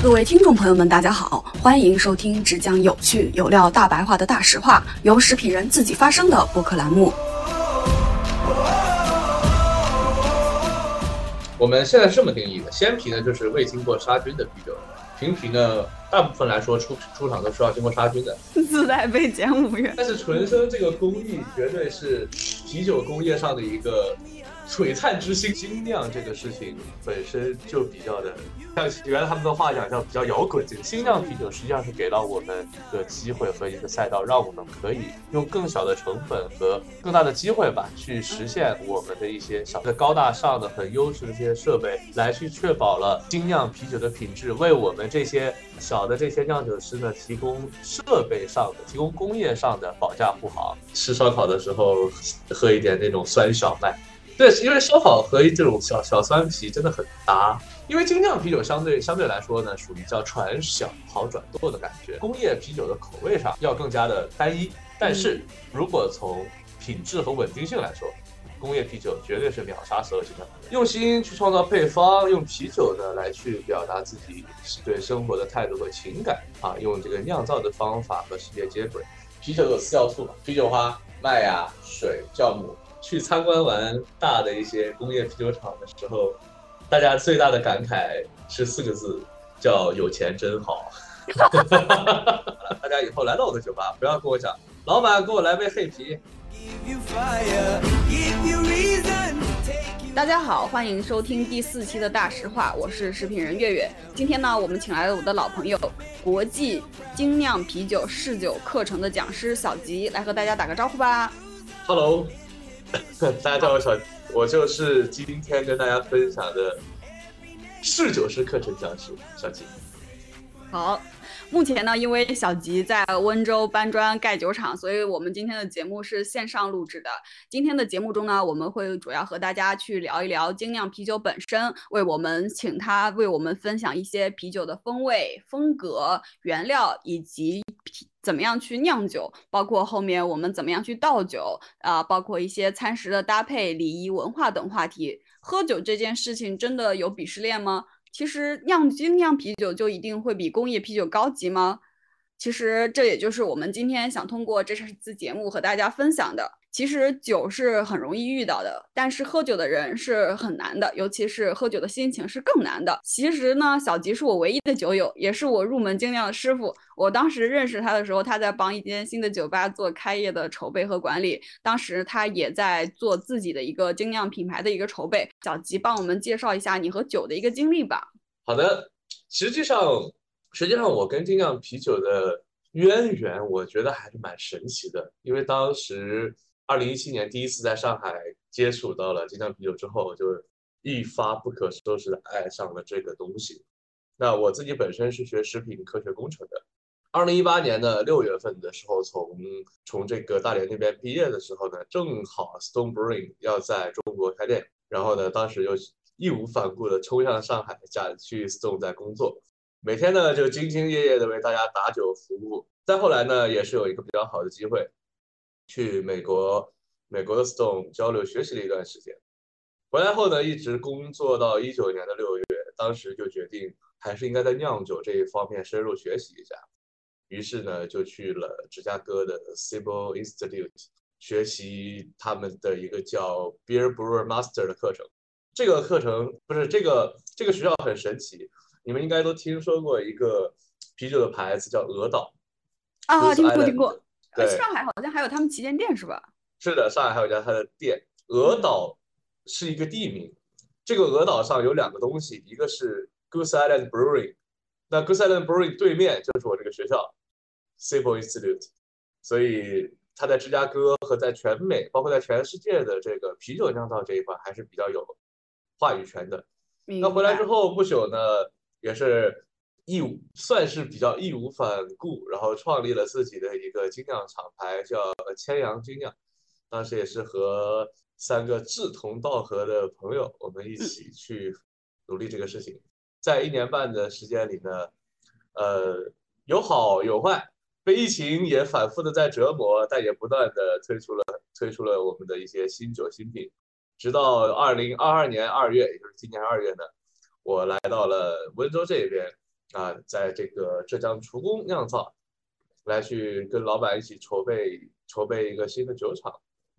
各位听众朋友们，大家好，欢迎收听只讲有趣有料大白话的大实话，由食品人自己发声的播客栏目。我们现在是这么定义的：鲜啤呢，就是未经过杀菌的啤酒；瓶啤呢，大部分来说出出厂都是要经过杀菌的。自带被减五元。但是纯生这个工艺绝对是啤酒工业上的一个。璀璨之星，精酿这个事情本身就比较的，像原来他们的话讲叫比较摇滚。这个精酿啤酒实际上是给了我们一个机会和一个赛道，让我们可以用更小的成本和更大的机会吧，去实现我们的一些小的高大上的、很优质的这些设备，来去确保了精酿啤酒的品质，为我们这些小的这些酿酒师呢提供设备上的、提供工业上的保驾护航。吃烧烤的时候喝一点那种酸小麦。对，因为烧烤和这种小小酸啤真的很搭。因为精酿啤酒相对相对来说呢，属于叫船小好转舵的感觉。工业啤酒的口味上要更加的单一，但是如果从品质和稳定性来说，工业啤酒绝对是秒杀所有精酿。用心去创造配方，用啤酒呢来去表达自己对生活的态度和情感啊，用这个酿造的方法和世界接轨。啤酒有四要素嘛，啤酒花、麦芽、水、酵母。去参观完大的一些工业啤酒厂的时候，大家最大的感慨是四个字，叫有钱真好。大家以后来到我的酒吧，不要跟我讲，老板给我来杯黑啤。大家好，欢迎收听第四期的大实话，我是食品人月月。今天呢，我们请来了我的老朋友，国际精酿啤酒试酒课程的讲师小吉，来和大家打个招呼吧。Hello。大家叫我小，我就是今天跟大家分享的试酒师课程讲师小吉。好，目前呢，因为小吉在温州搬砖盖酒厂，所以我们今天的节目是线上录制的。今天的节目中呢，我们会主要和大家去聊一聊精酿啤酒本身，为我们请他为我们分享一些啤酒的风味、风格、原料以及。怎么样去酿酒，包括后面我们怎么样去倒酒啊，包括一些餐食的搭配、礼仪文化等话题。喝酒这件事情真的有鄙视链吗？其实酿精酿啤酒就一定会比工业啤酒高级吗？其实这也就是我们今天想通过这次节目和大家分享的。其实酒是很容易遇到的，但是喝酒的人是很难的，尤其是喝酒的心情是更难的。其实呢，小吉是我唯一的酒友，也是我入门精酿的师傅。我当时认识他的时候，他在帮一间新的酒吧做开业的筹备和管理，当时他也在做自己的一个精酿品牌的一个筹备。小吉，帮我们介绍一下你和酒的一个经历吧。好的，实际上，实际上我跟精酿啤酒的渊源，我觉得还是蛮神奇的，因为当时。二零一七年第一次在上海接触到了精酿啤酒之后，就一发不可收拾的爱上了这个东西。那我自己本身是学食品科学工程的。二零一八年的六月份的时候，从从这个大连那边毕业的时候呢，正好 Stone Brewing 要在中国开店，然后呢，当时就义无反顾的冲向上海，加去 Stone 在工作，每天呢就兢兢业业的为大家打酒服务。再后来呢，也是有一个比较好的机会。去美国，美国的 Stone 交流学习了一段时间，回来后呢，一直工作到一九年的六月，当时就决定还是应该在酿酒这一方面深入学习一下，于是呢，就去了芝加哥的 Civil Institute 学习他们的一个叫 Beer Brewer Master 的课程。这个课程不是这个这个学校很神奇，你们应该都听说过一个啤酒的牌子叫鹅岛啊，听过听过。上海好像还有他们旗舰店是吧？是的，上海还有一家他的店。鹅岛是一个地名，这个鹅岛上有两个东西，一个是 Goose Island Brewing，那 Goose Island Brewing 对面就是我这个学校 Civil Institute，所以他在芝加哥和在全美，包括在全世界的这个啤酒酿造这一块还是比较有话语权的。那回来之后不久呢，也是。义无算是比较义无反顾，然后创立了自己的一个精酿厂牌，叫千阳精酿。当时也是和三个志同道合的朋友，我们一起去努力这个事情。在一年半的时间里呢，呃，有好有坏，被疫情也反复的在折磨，但也不断的推出了推出了我们的一些新酒新品。直到二零二二年二月，也就是今年二月呢，我来到了温州这边。啊，在这个浙江厨工酿造，来去跟老板一起筹备筹备一个新的酒厂，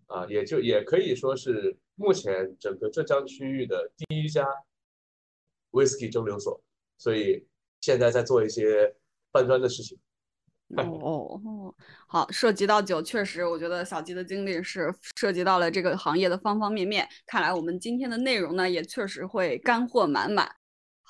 啊，也就也可以说是目前整个浙江区域的第一家 whisky 蒸馏所，所以现在在做一些搬砖的事情。哦哦哦，好，涉及到酒，确实，我觉得小吉的经历是涉及到了这个行业的方方面面。看来我们今天的内容呢，也确实会干货满满。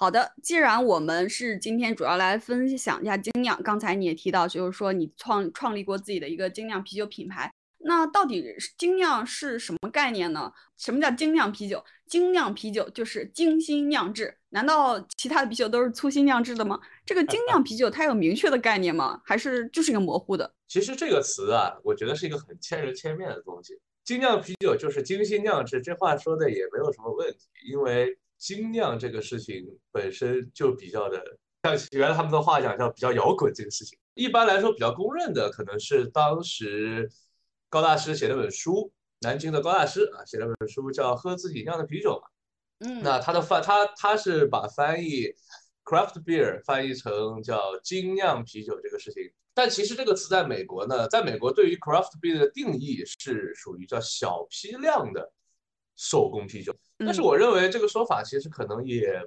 好的，既然我们是今天主要来分享一下精酿，刚才你也提到，就是说你创创立过自己的一个精酿啤酒品牌。那到底精酿是什么概念呢？什么叫精酿啤酒？精酿啤酒就是精心酿制。难道其他的啤酒都是粗心酿制的吗？这个精酿啤酒它有明确的概念吗？还是就是一个模糊的？其实这个词啊，我觉得是一个很千人千面的东西。精酿啤酒就是精心酿制，这话说的也没有什么问题，因为精酿这个事情本身就比较的，像原来他们的话讲叫比较摇滚这个事情。一般来说比较公认的可能是当时。高大师写了本书，南京的高大师啊，写了本书叫《喝自己酿的啤酒》嘛。嗯，那他的翻他他是把翻译 craft beer 翻译成叫精酿啤酒这个事情。但其实这个词在美国呢，在美国对于 craft beer 的定义是属于叫小批量的手工啤酒。但是我认为这个说法其实可能也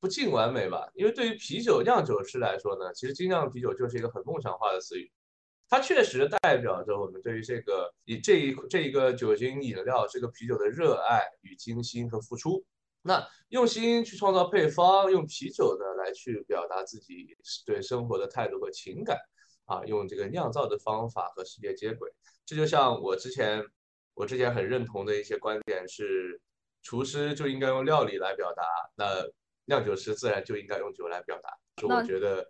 不尽完美吧，因为对于啤酒酿酒师来说呢，其实精酿啤酒就是一个很梦想化的词语。它确实代表着我们对于这个以这一这一个酒精饮料这个啤酒的热爱与精心和付出。那用心去创造配方，用啤酒呢来去表达自己对生活的态度和情感啊，用这个酿造的方法和世界接轨。这就像我之前我之前很认同的一些观点是，厨师就应该用料理来表达，那酿酒师自然就应该用酒来表达。就我觉得。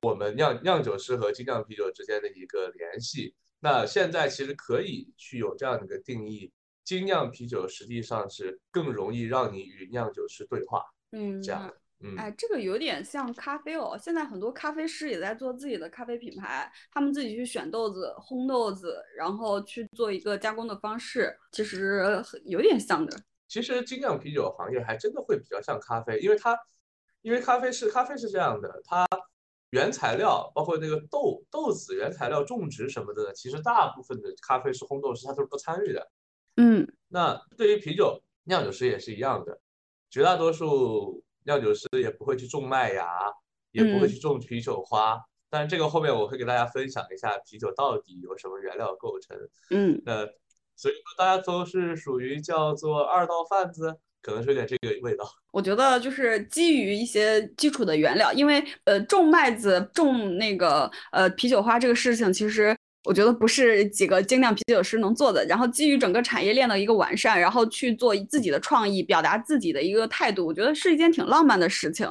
我们酿酿酒师和精酿啤酒之间的一个联系，那现在其实可以去有这样的一个定义：精酿啤酒实际上是更容易让你与酿酒师对话。嗯，这样。嗯，哎，这个有点像咖啡哦。现在很多咖啡师也在做自己的咖啡品牌，他们自己去选豆子、烘豆子，然后去做一个加工的方式，其实有点像的。其实精酿啤酒行业还真的会比较像咖啡，因为它，因为咖啡是咖啡是这样的，它。原材料包括那个豆豆子原材料种植什么的，其实大部分的咖啡师、烘豆师他都是不参与的。嗯，那对于啤酒酿酒师也是一样的，绝大多数酿酒师也不会去种麦芽，也不会去种啤酒花。但是这个后面我会给大家分享一下啤酒到底由什么原料构成。嗯，那所以说大家都是属于叫做二道贩子。可能是有点这个味道。我觉得就是基于一些基础的原料，因为呃种麦子、种那个呃啤酒花这个事情，其实我觉得不是几个精酿啤酒师能做的。然后基于整个产业链的一个完善，然后去做自己的创意，表达自己的一个态度，我觉得是一件挺浪漫的事情。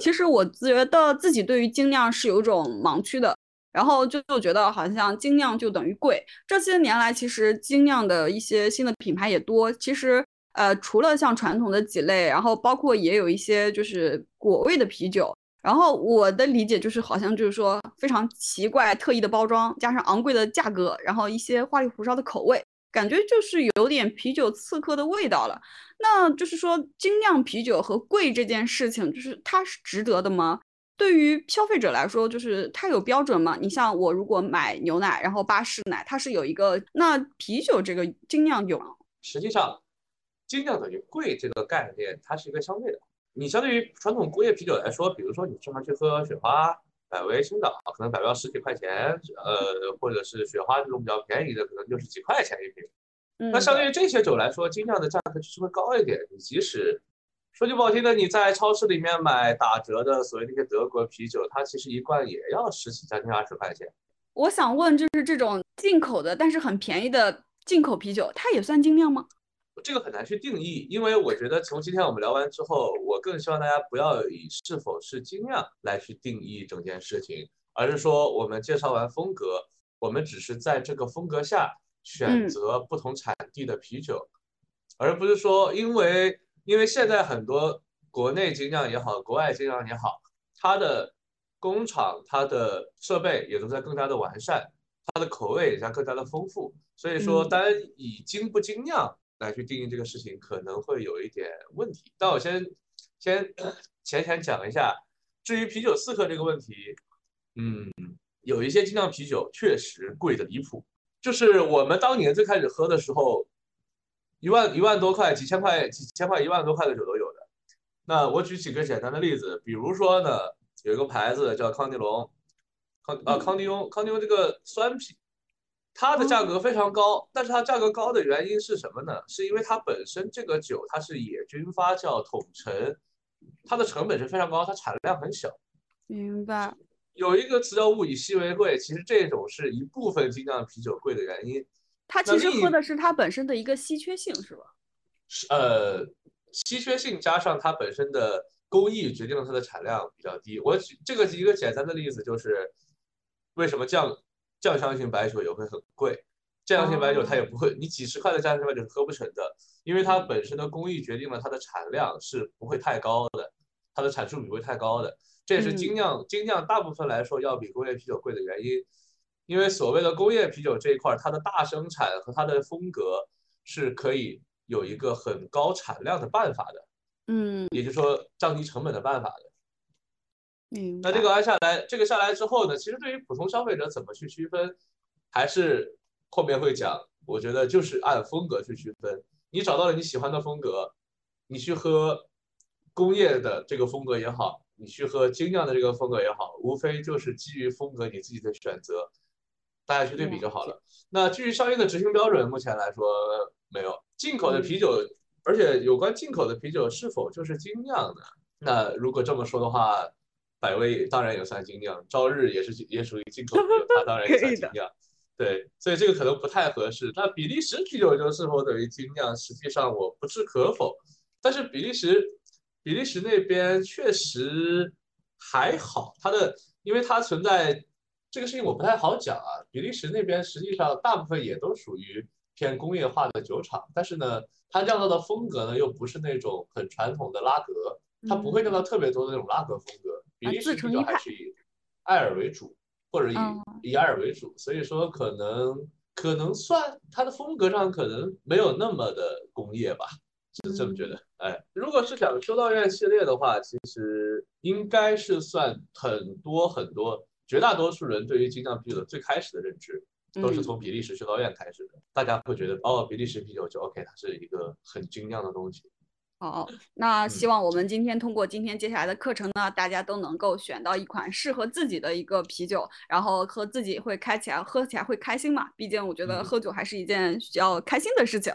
其实我觉得自己对于精酿是有一种盲区的，然后就就觉得好像精酿就等于贵。这些年来，其实精酿的一些新的品牌也多，其实。呃，除了像传统的几类，然后包括也有一些就是果味的啤酒。然后我的理解就是，好像就是说非常奇怪、特异的包装，加上昂贵的价格，然后一些花里胡哨的口味，感觉就是有点啤酒刺客的味道了。那就是说，精酿啤酒和贵这件事情，就是它是值得的吗？对于消费者来说，就是它有标准吗？你像我如果买牛奶，然后巴氏奶，它是有一个，那啤酒这个精酿有？实际上。精酿等于贵这个概念，它是一个相对的。你相对于传统工业啤酒来说，比如说你经常去喝雪花、百威、青岛，可能百威要十几块钱，呃，或者是雪花这种比较便宜的，可能就是几块钱一瓶。那相对于这些酒来说，精酿的价格就是会高一点。你即使说句不好听的，你在超市里面买打折的所谓那些德国啤酒，它其实一罐也要十几、将近二十块钱。我想问，就是这种进口的但是很便宜的进口啤酒，它也算精酿吗？这个很难去定义，因为我觉得从今天我们聊完之后，我更希望大家不要以是否是精酿来去定义整件事情，而是说我们介绍完风格，我们只是在这个风格下选择不同产地的啤酒，而不是说因为因为现在很多国内精酿也好，国外精酿也好，它的工厂、它的设备也都在更加的完善，它的口味也在更加的丰富，所以说单以精不精酿。来去定义这个事情可能会有一点问题，但我先先浅浅讲一下，至于啤酒刺客这个问题，嗯，有一些精酿啤酒确实贵的离谱。就是我们当年最开始喝的时候，一万一万多块、几千块、几千块、一万多块的酒都有的。那我举几个简单的例子，比如说呢，有一个牌子叫康尼龙，康啊康尼翁，康尼翁这个酸啤，它的价格非常高，但是它价格高的原因是什么呢？是因为它本身这个酒它是野菌发酵桶陈，它的成本是非常高，它产量很小。明白。有一个词叫物以稀为贵，其实这种是一部分精酿啤酒贵的原因。它其实喝的是它本身的一个稀缺性，是吧？是呃，稀缺性加上它本身的工艺决定了它的产量比较低。我举这个一个简单的例子就是，为什么酱酱香型白酒也会很贵？酱香型白酒它也不会，你几十块的酱香型白酒是喝不成的，因为它本身的工艺决定了它的产量是不会太高的，它的产出比不会太高的。这也是精酿，精酿大部分来说要比工业啤酒贵的原因，因为所谓的工业啤酒这一块，它的大生产和它的风格是可以有一个很高产量的办法的，嗯，也就是说降低成本的办法的。嗯，那这个按下来，这个下来之后呢，其实对于普通消费者怎么去区分，还是后面会讲。我觉得就是按风格去区分，你找到了你喜欢的风格，你去喝工业的这个风格也好。你去喝精酿的这个风格也好，无非就是基于风格你自己的选择，大家去对比就好了。那至于商业的执行标准，目前来说没有进口的啤酒，而且有关进口的啤酒是否就是精酿的？那如果这么说的话，百威当然也算精酿，朝日也是也属于进口啤酒，它当然也算精 酿。对，所以这个可能不太合适。那比利时啤酒就是否等于精酿？实际上我不置可否，但是比利时。比利时那边确实还好，它的因为它存在这个事情我不太好讲啊。比利时那边实际上大部分也都属于偏工业化的酒厂，但是呢，它酿造的风格呢又不是那种很传统的拉格，它不会酿造特别多的那种拉格风格。比利时啤酒还是以艾尔为主，或者以以艾尔为主，所以说可能可能算它的风格上可能没有那么的工业吧。是这么觉得，哎，如果是讲修道院系列的话，其实应该是算很多很多，绝大多数人对于精酿啤酒的最开始的认知，都是从比利时修道院开始的。大家会觉得，哦，比利时啤酒就 OK，它是一个很精酿的东西。好，那希望我们今天通过今天接下来的课程呢，大家都能够选到一款适合自己的一个啤酒，然后和自己会开起来喝起来会开心嘛。毕竟我觉得喝酒还是一件需要开心的事情。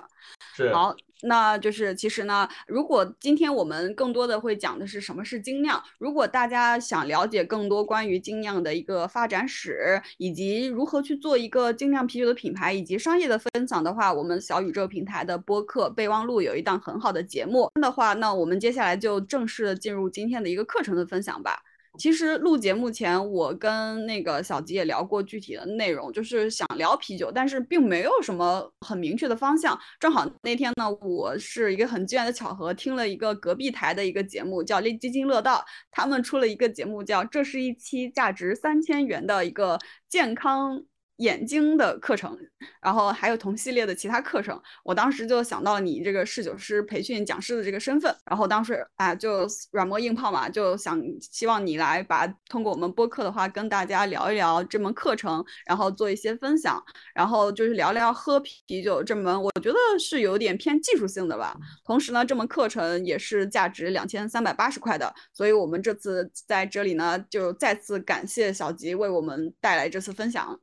是。好，那就是其实呢，如果今天我们更多的会讲的是什么是精酿，如果大家想了解更多关于精酿的一个发展史，以及如何去做一个精酿啤酒的品牌以及商业的分享的话，我们小宇宙平台的播客备忘录有一档很好的节目。的话，那我们接下来就正式的进入今天的一个课程的分享吧。其实录节目前，我跟那个小吉也聊过具体的内容，就是想聊啤酒，但是并没有什么很明确的方向。正好那天呢，我是一个很机缘的巧合，听了一个隔壁台的一个节目，叫《基金乐道》，他们出了一个节目，叫《这是一期价值三千元的一个健康》。眼睛的课程，然后还有同系列的其他课程，我当时就想到你这个侍酒师培训讲师的这个身份，然后当时啊就软磨硬泡嘛，就想希望你来把通过我们播客的话跟大家聊一聊这门课程，然后做一些分享，然后就是聊聊喝啤酒这门我觉得是有点偏技术性的吧。同时呢，这门课程也是价值两千三百八十块的，所以我们这次在这里呢就再次感谢小吉为我们带来这次分享。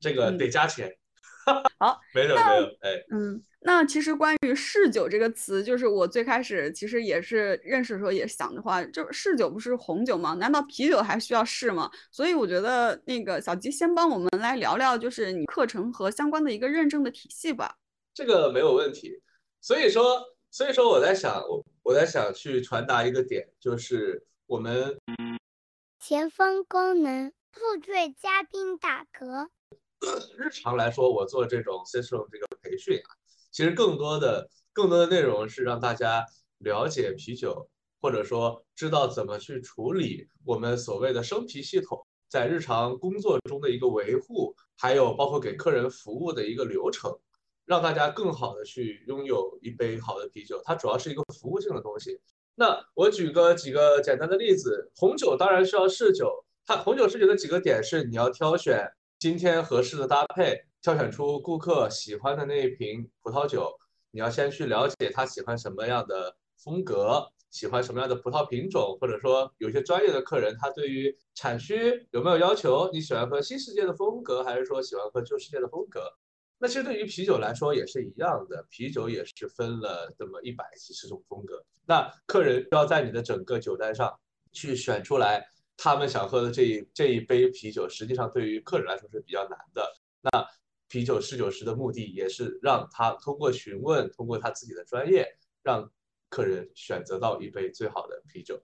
这个得加钱，好，没有没有，哎，嗯，那其实关于嗜酒这个词，就是我最开始其实也是认识的时候也想的话，就是嗜酒不是红酒吗？难道啤酒还需要试吗？所以我觉得那个小吉先帮我们来聊聊，就是你课程和相关的一个认证的体系吧。这个没有问题。所以说，所以说我在想，我我在想去传达一个点，就是我们前方功能负罪嘉宾打嗝。日常来说，我做这种 system 这个培训啊，其实更多的更多的内容是让大家了解啤酒，或者说知道怎么去处理我们所谓的生啤系统在日常工作中的一个维护，还有包括给客人服务的一个流程，让大家更好的去拥有一杯好的啤酒。它主要是一个服务性的东西。那我举个几个简单的例子，红酒当然是要试酒，它红酒试酒的几个点是你要挑选今天合适的搭配，挑选出顾客喜欢的那一瓶葡萄酒，你要先去了解他喜欢什么样的风格。喜欢什么样的葡萄品种，或者说有些专业的客人，他对于产区有没有要求？你喜欢喝新世界的风格，还是说喜欢喝旧世界的风格？那其实对于啤酒来说也是一样的，啤酒也是分了这么一百几十种风格。那客人要在你的整个酒单上去选出来他们想喝的这一这一杯啤酒，实际上对于客人来说是比较难的。那啤酒试酒师的目的也是让他通过询问，通过他自己的专业，让。客人选择到一杯最好的啤酒，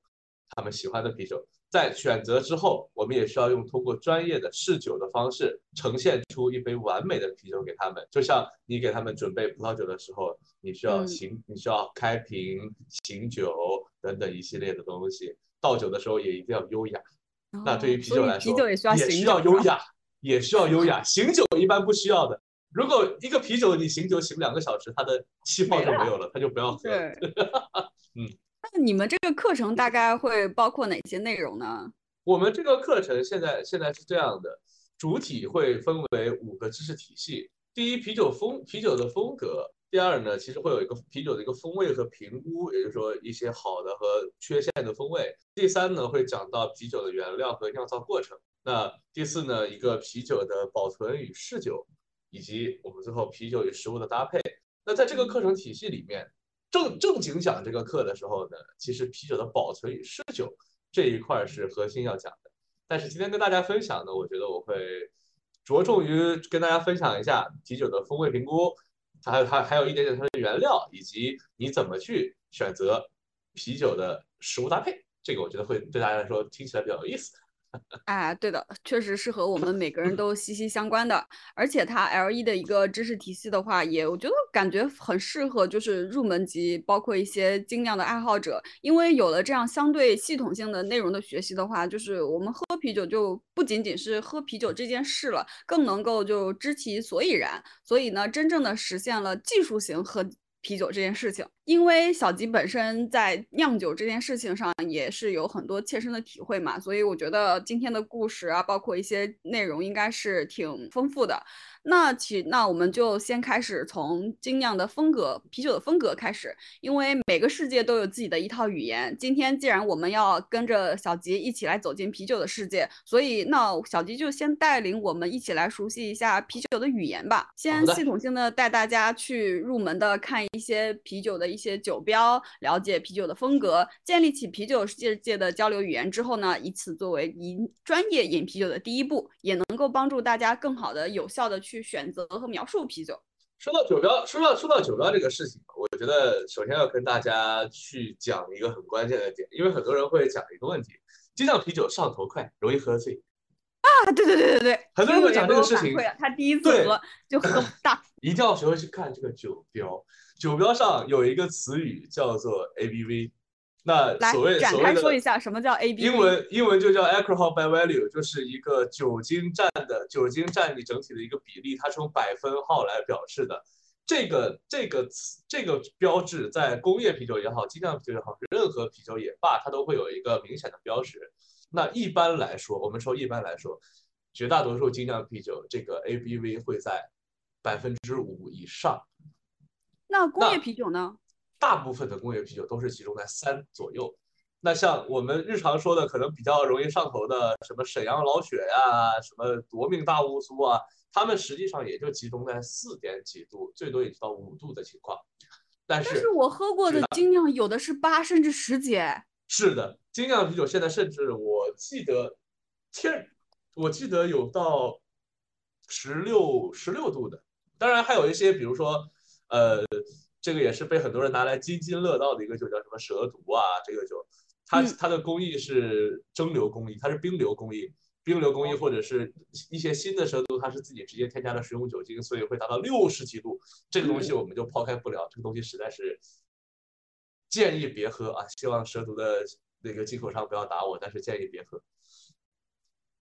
他们喜欢的啤酒，在选择之后，我们也需要用通过专业的试酒的方式，呈现出一杯完美的啤酒给他们。就像你给他们准备葡萄酒的时候，你需要醒，你需要开瓶、醒酒等等一系列的东西。倒酒的时候也一定要优雅。那对于啤酒来说，啤酒也需要也需要优雅，也需要优雅。醒酒一般不需要的。如果一个啤酒你醒酒醒两个小时，它的气泡就没有了，它就不要喝。嗯，那你们这个课程大概会包括哪些内容呢？我们这个课程现在现在是这样的，主体会分为五个知识体系。第一，啤酒风啤酒的风格；第二呢，其实会有一个啤酒的一个风味和评估，也就是说一些好的和缺陷的风味。第三呢，会讲到啤酒的原料和酿造过程。那第四呢，一个啤酒的保存与试酒。以及我们最后啤酒与食物的搭配。那在这个课程体系里面，正正经讲这个课的时候呢，其实啤酒的保存与试酒这一块是核心要讲的。但是今天跟大家分享呢，我觉得我会着重于跟大家分享一下啤酒的风味评估，还有还还有一点点它的原料，以及你怎么去选择啤酒的食物搭配。这个我觉得会对大家来说听起来比较有意思。哎，对的，确实是和我们每个人都息息相关的。而且它 L 一的一个知识体系的话，也我觉得感觉很适合，就是入门级，包括一些精酿的爱好者。因为有了这样相对系统性的内容的学习的话，就是我们喝啤酒就不仅仅是喝啤酒这件事了，更能够就知其所以然。所以呢，真正的实现了技术型喝。啤酒这件事情，因为小吉本身在酿酒这件事情上也是有很多切身的体会嘛，所以我觉得今天的故事啊，包括一些内容，应该是挺丰富的。那其那我们就先开始从精酿的风格、啤酒的风格开始，因为每个世界都有自己的一套语言。今天既然我们要跟着小吉一起来走进啤酒的世界，所以那小吉就先带领我们一起来熟悉一下啤酒的语言吧。先系统性的带大家去入门的看一些啤酒的一些酒标，了解啤酒的风格，建立起啤酒世界的交流语言之后呢，以此作为饮专业饮啤酒的第一步，也能够帮助大家更好的、有效的去。去选择和描述啤酒。说到酒标，说到说到酒标这个事情，我觉得首先要跟大家去讲一个很关键的点，因为很多人会讲一个问题：精酿啤酒上头快，容易喝醉。啊，对对对对对，很多人会讲这个事情。他第一次喝就喝不大。一定要学会去看这个酒标，酒标上有一个词语叫做 ABV。那所谓展开说一下什么叫 ABV？英文英文就叫 Alcohol by Value，就是一个酒精占的酒精占你整体的一个比例，它是用百分号来表示的。这个这个词这个标志在工业啤酒也好，精酿啤酒也好，任何啤酒也罢，它都会有一个明显的标识。那一般来说，我们说一般来说，绝大多数精酿啤酒这个 A B V 会在百分之五以上。那工业啤酒呢？大部分的工业啤酒都是集中在三左右，那像我们日常说的，可能比较容易上头的，什么沈阳老雪呀，什么夺命大乌苏啊，他们实际上也就集中在四点几度，最多也就到五度的情况。但是，但是我喝过的精酿有的是八甚至十几。是的，精酿啤酒现在甚至我记得天，我记得有到十六十六度的，当然还有一些，比如说呃。这个也是被很多人拿来津津乐道的一个酒，叫什么蛇毒啊？这个酒，它它的工艺是蒸馏工艺，它是冰馏工艺，冰馏工艺或者是一些新的蛇毒，它是自己直接添加了食用酒精，所以会达到六十几度。这个东西我们就抛开不了，这个东西实在是建议别喝啊！希望蛇毒的那个进口商不要打我，但是建议别喝。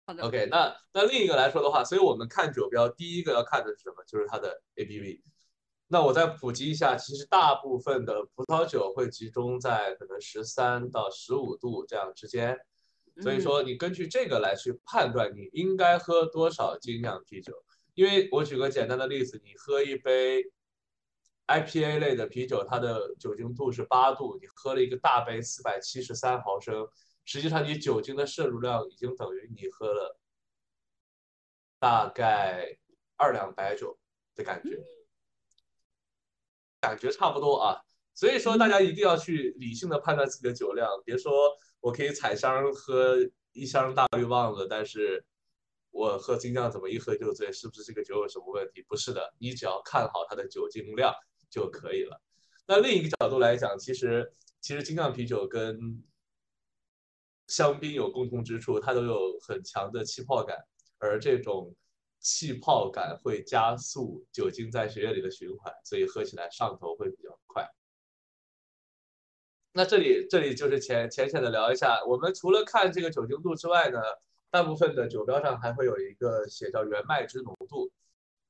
好的。OK，那那另一个来说的话，所以我们看酒标，第一个要看的是什么？就是它的 ABV。那我再普及一下，其实大部分的葡萄酒会集中在可能十三到十五度这样之间，所以说你根据这个来去判断你应该喝多少精酿啤酒。因为我举个简单的例子，你喝一杯 IPA 类的啤酒，它的酒精度是八度，你喝了一个大杯四百七十三毫升，实际上你酒精的摄入量已经等于你喝了大概二两白酒的感觉。感觉差不多啊，所以说大家一定要去理性的判断自己的酒量，别说我可以采箱喝一箱大绿棒子，但是我喝精酿怎么一喝就醉，是不是这个酒有什么问题？不是的，你只要看好它的酒精量就可以了。那另一个角度来讲，其实其实精酿啤酒跟香槟有共同之处，它都有很强的气泡感，而这种。气泡感会加速酒精在血液里的循环，所以喝起来上头会比较快。那这里这里就是浅浅浅的聊一下，我们除了看这个酒精度之外呢，大部分的酒标上还会有一个写叫原麦汁浓度。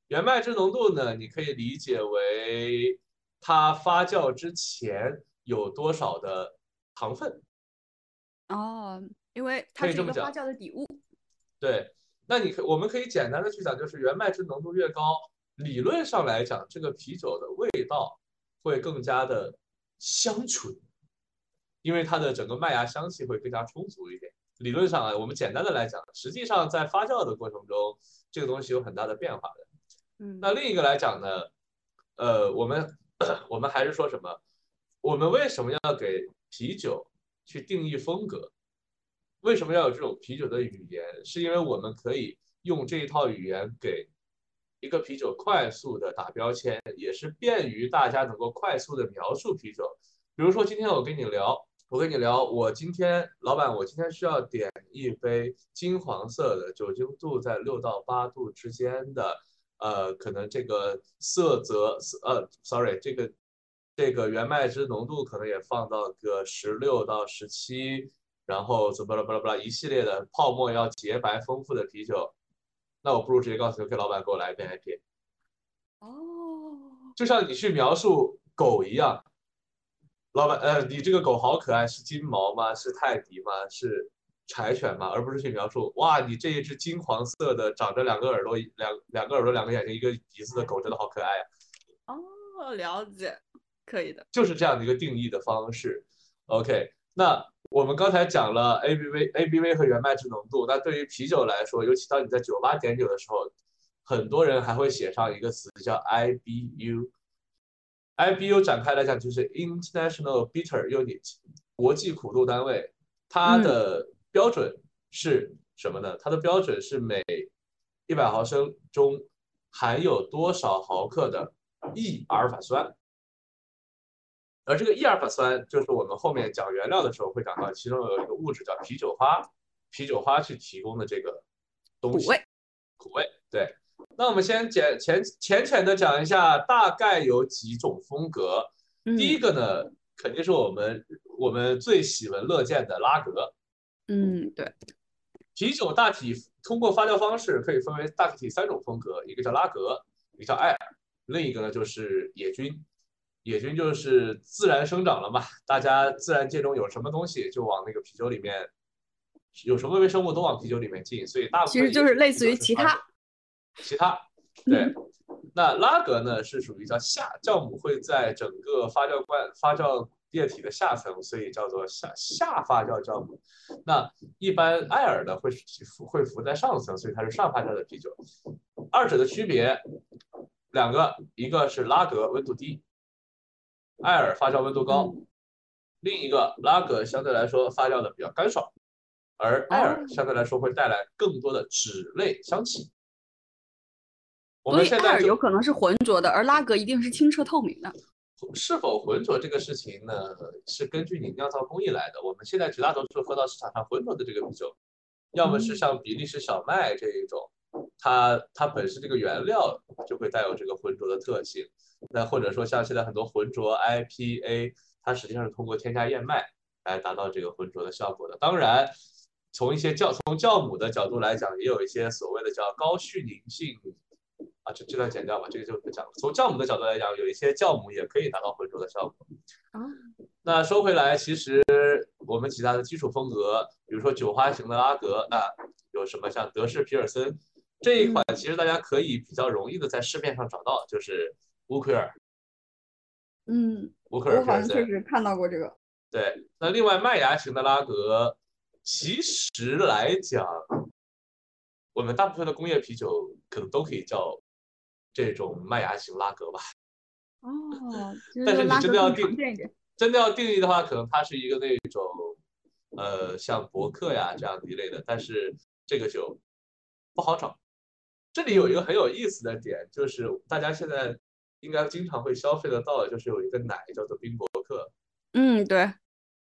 原麦汁浓度呢，你可以理解为它发酵之前有多少的糖分。哦，因为它是一个发酵的底物。对。那你可我们可以简单的去讲，就是原麦汁浓度越高，理论上来讲，这个啤酒的味道会更加的香醇，因为它的整个麦芽香气会更加充足一点。理论上啊，我们简单的来讲，实际上在发酵的过程中，这个东西有很大的变化的。嗯，那另一个来讲呢，呃，我们我们还是说什么？我们为什么要给啤酒去定义风格？为什么要有这种啤酒的语言？是因为我们可以用这一套语言给一个啤酒快速的打标签，也是便于大家能够快速的描述啤酒。比如说，今天我跟你聊，我跟你聊，我今天老板，我今天需要点一杯金黄色的，酒精度在六到八度之间的，呃，可能这个色泽，呃，sorry，这个这个原麦汁浓度可能也放到个十六到十七。然后怎么了巴拉巴拉一系列的泡沫要洁白丰富的啤酒，那我不如直接告诉 OK 老板给我来一杯 IPA。哦，就像你去描述狗一样，老板，呃，你这个狗好可爱，是金毛吗？是泰迪吗？是柴犬吗？而不是去描述，哇，你这一只金黄色的，长着两个耳朵、两两个耳朵、两个眼睛、一个鼻子的狗，真的好可爱啊！哦，了解，可以的，就是这样的一个定义的方式。OK，那。我们刚才讲了 ABV、ABV 和原麦汁浓度。那对于啤酒来说，尤其当你在酒吧点酒的时候，很多人还会写上一个词叫 IBU。IBU 展开来讲就是 International Bitter Unit，国际苦度单位。它的标准是什么呢？它的标准是每一百毫升中含有多少毫克的 E 阿尔法酸。而这个 E 阿尔法酸就是我们后面讲原料的时候会讲到，其中有一个物质叫啤酒花，啤酒花去提供的这个东西，苦味，苦味。对，那我们先简浅浅浅的讲一下，大概有几种风格。第一个呢，肯定是我们我们最喜闻乐见的拉格。嗯，对。啤酒大体通过发酵方式可以分为大体三种风格，一个叫拉格，一个叫艾尔，另一个呢就是野菌。野菌就是自然生长了嘛，大家自然界中有什么东西就往那个啤酒里面，有什么微生物都往啤酒里面进，所以大部分其实就是类似于其他，其他对。那拉格呢是属于叫下酵母会在整个发酵罐发酵液体的下层，所以叫做下下发酵酵母。那一般艾尔呢会浮会浮在上层，所以它是上发酵的啤酒。二者的区别两个，一个是拉格温度低。艾尔发酵温度高，另一个拉格相对来说发酵的比较干爽，而艾尔相对来说会带来更多的脂类香气。我们现在有可能是浑浊的，而拉格一定是清澈透明的。是否浑浊这个事情呢，是根据你酿造工艺来的。我们现在绝大多数喝到市场上浑浊的这个啤酒，要么是像比利时小麦这一种，它它本身这个原料就会带有这个浑浊的特性。那或者说像现在很多浑浊 IPA，它实际上是通过添加燕麦来达到这个浑浊的效果的。当然，从一些酵从酵母的角度来讲，也有一些所谓的叫高絮凝性啊，这这段剪掉吧，这个就不讲了。从酵母的角度来讲，有一些酵母也可以达到浑浊的效果。啊，那说回来，其实我们其他的基础风格，比如说酒花型的拉格，那有什么像德式皮尔森这一款，其实大家可以比较容易的在市面上找到，就是乌奎尔。嗯，乌克尔我好像。确实看到过这个。对，那另外麦芽型的拉格，其实来讲，我们大部分的工业啤酒可能都可以叫这种麦芽型拉格吧。哦，但是你真的要定，真的要定义的话，可能它是一个那种，呃，像博客呀这样一类的，但是这个就不好找。这里有一个很有意思的点，就是大家现在应该经常会消费得到的，就是有一个奶叫做冰博克。嗯，对。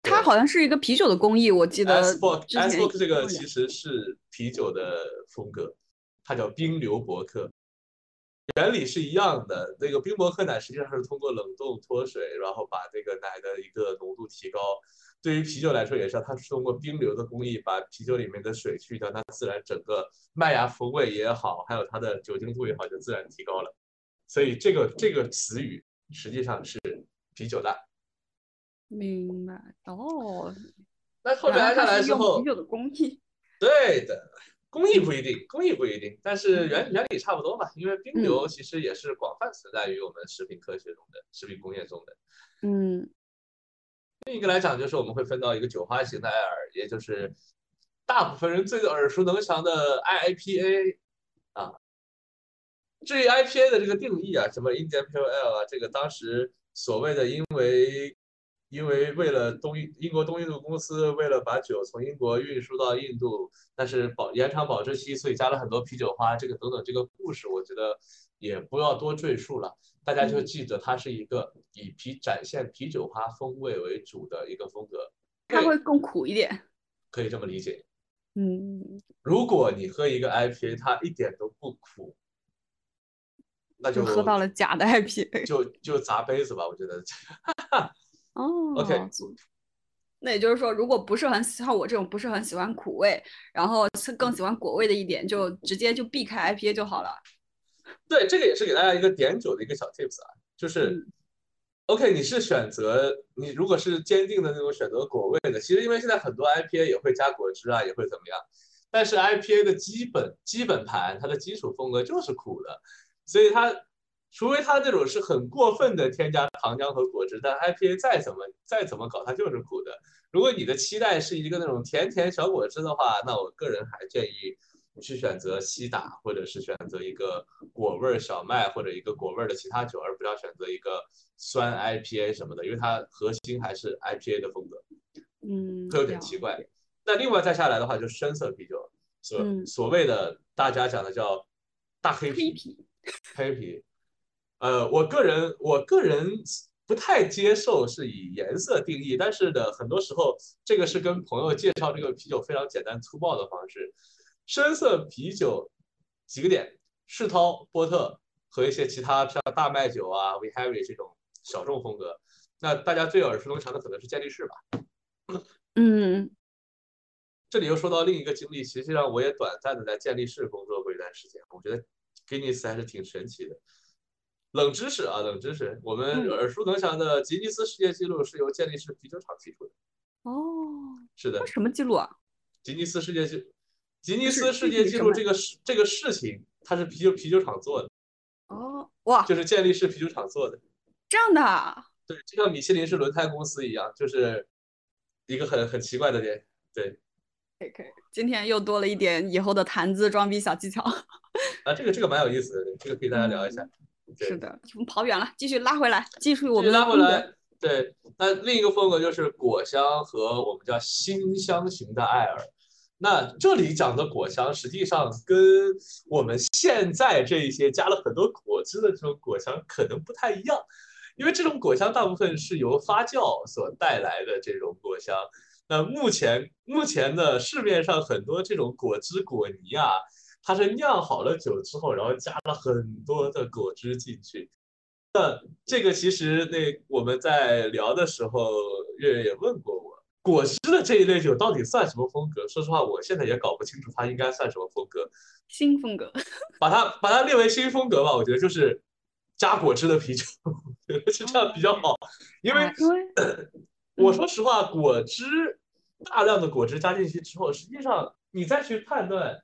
它好像是一个啤酒的工艺，我记得。S b o k S b o k 这个其实是啤酒的风格，它叫冰流博克，原理是一样的。那个冰博克奶实际上是通过冷冻脱水，然后把这个奶的一个浓度提高。对于啤酒来说也是，它是通过冰流的工艺把啤酒里面的水去掉，它自然整个麦芽风味也好，还有它的酒精度也好，就自然提高了。所以这个这个词语实际上是啤酒的。明白哦，那后面来下来之后，啤酒的工艺，对的，工艺不一定，工艺不一定，但是原原理差不多嘛。因为冰流其实也是广泛存在于我们食品科学中的、食品工业中的。嗯，另一个来讲，就是我们会分到一个酒花型的艾尔，也就是大部分人最耳熟能详的 IPA 啊。至于 IPA 的这个定义啊，什么 Indian Pale Ale 啊，这个当时所谓的因为。因为为了东印英国东印度公司为了把酒从英国运输到印度，但是保延长保质期，所以加了很多啤酒花，这个等等这个故事，我觉得也不要多赘述了，大家就记得它是一个以啤展现啤酒花风味为主的一个风格，它会更苦一点，可以这么理解。嗯，如果你喝一个 IPA，它一点都不苦，那就喝到了假的 IPA，就就砸杯子吧，我觉得。哦，OK，那也就是说，如果不是很像我这种不是很喜欢苦味，然后更喜欢果味的一点，就直接就避开 IPA 就好了。对，这个也是给大家一个点酒的一个小 tips 啊，就是，OK，你是选择你如果是坚定的那种选择果味的，其实因为现在很多 IPA 也会加果汁啊，也会怎么样，但是 IPA 的基本基本盘它的基础风格就是苦的，所以它。除非它这种是很过分的添加糖浆和果汁，但 IPA 再怎么再怎么搞，它就是苦的。如果你的期待是一个那种甜甜小果汁的话，那我个人还建议你去选择西打，或者是选择一个果味小麦或者一个果味的其他酒，而不要选择一个酸 IPA 什么的，因为它核心还是 IPA 的风格，嗯，会有点奇怪。那另外再下来的话，就是深色啤酒，所所谓的大家讲的叫大黑啤，黑啤。呃，我个人我个人不太接受是以颜色定义，但是呢，很多时候这个是跟朋友介绍这个啤酒非常简单粗暴的方式。深色啤酒几个点：世涛、波特和一些其他像大麦酒啊、We Have It 这种小众风格。那大家最耳熟能详的可能是健力士吧？嗯，这里又说到另一个经历，实际上我也短暂的在健力士工作过一段时间，我觉得 Guinness 还是挺神奇的。冷知识啊，冷知识，我们耳熟能详的吉尼斯世界纪录是由健力士啤酒厂提出的。哦，是的。什么记录啊？吉尼斯世界纪，吉尼斯世界纪录这个事这个事情，它是啤酒啤酒厂做的。哦，哇，就是健力士啤酒厂做的。这样的。对，就像米其林是轮胎公司一样，就是一个很很奇怪的点。对。可以可以，今天又多了一点以后的谈资装逼小技巧。啊，这个这个蛮有意思的，这个可以大家聊一下。是的，我们跑远了，继续拉回来，继续我们拉回来。对，那另一个风格就是果香和我们叫新香型的艾尔。那这里讲的果香，实际上跟我们现在这一些加了很多果汁的这种果香可能不太一样，因为这种果香大部分是由发酵所带来的这种果香。那目前目前的市面上很多这种果汁果泥啊。它是酿好了酒之后，然后加了很多的果汁进去。那这个其实那我们在聊的时候，月月也问过我，果汁的这一类酒到底算什么风格？说实话，我现在也搞不清楚它应该算什么风格。新风格，把它把它列为新风格吧，我觉得就是加果汁的啤酒，我觉得是这样比较好。因为啊因为 我说实话，果汁大量的果汁加进去之后，实际上你再去判断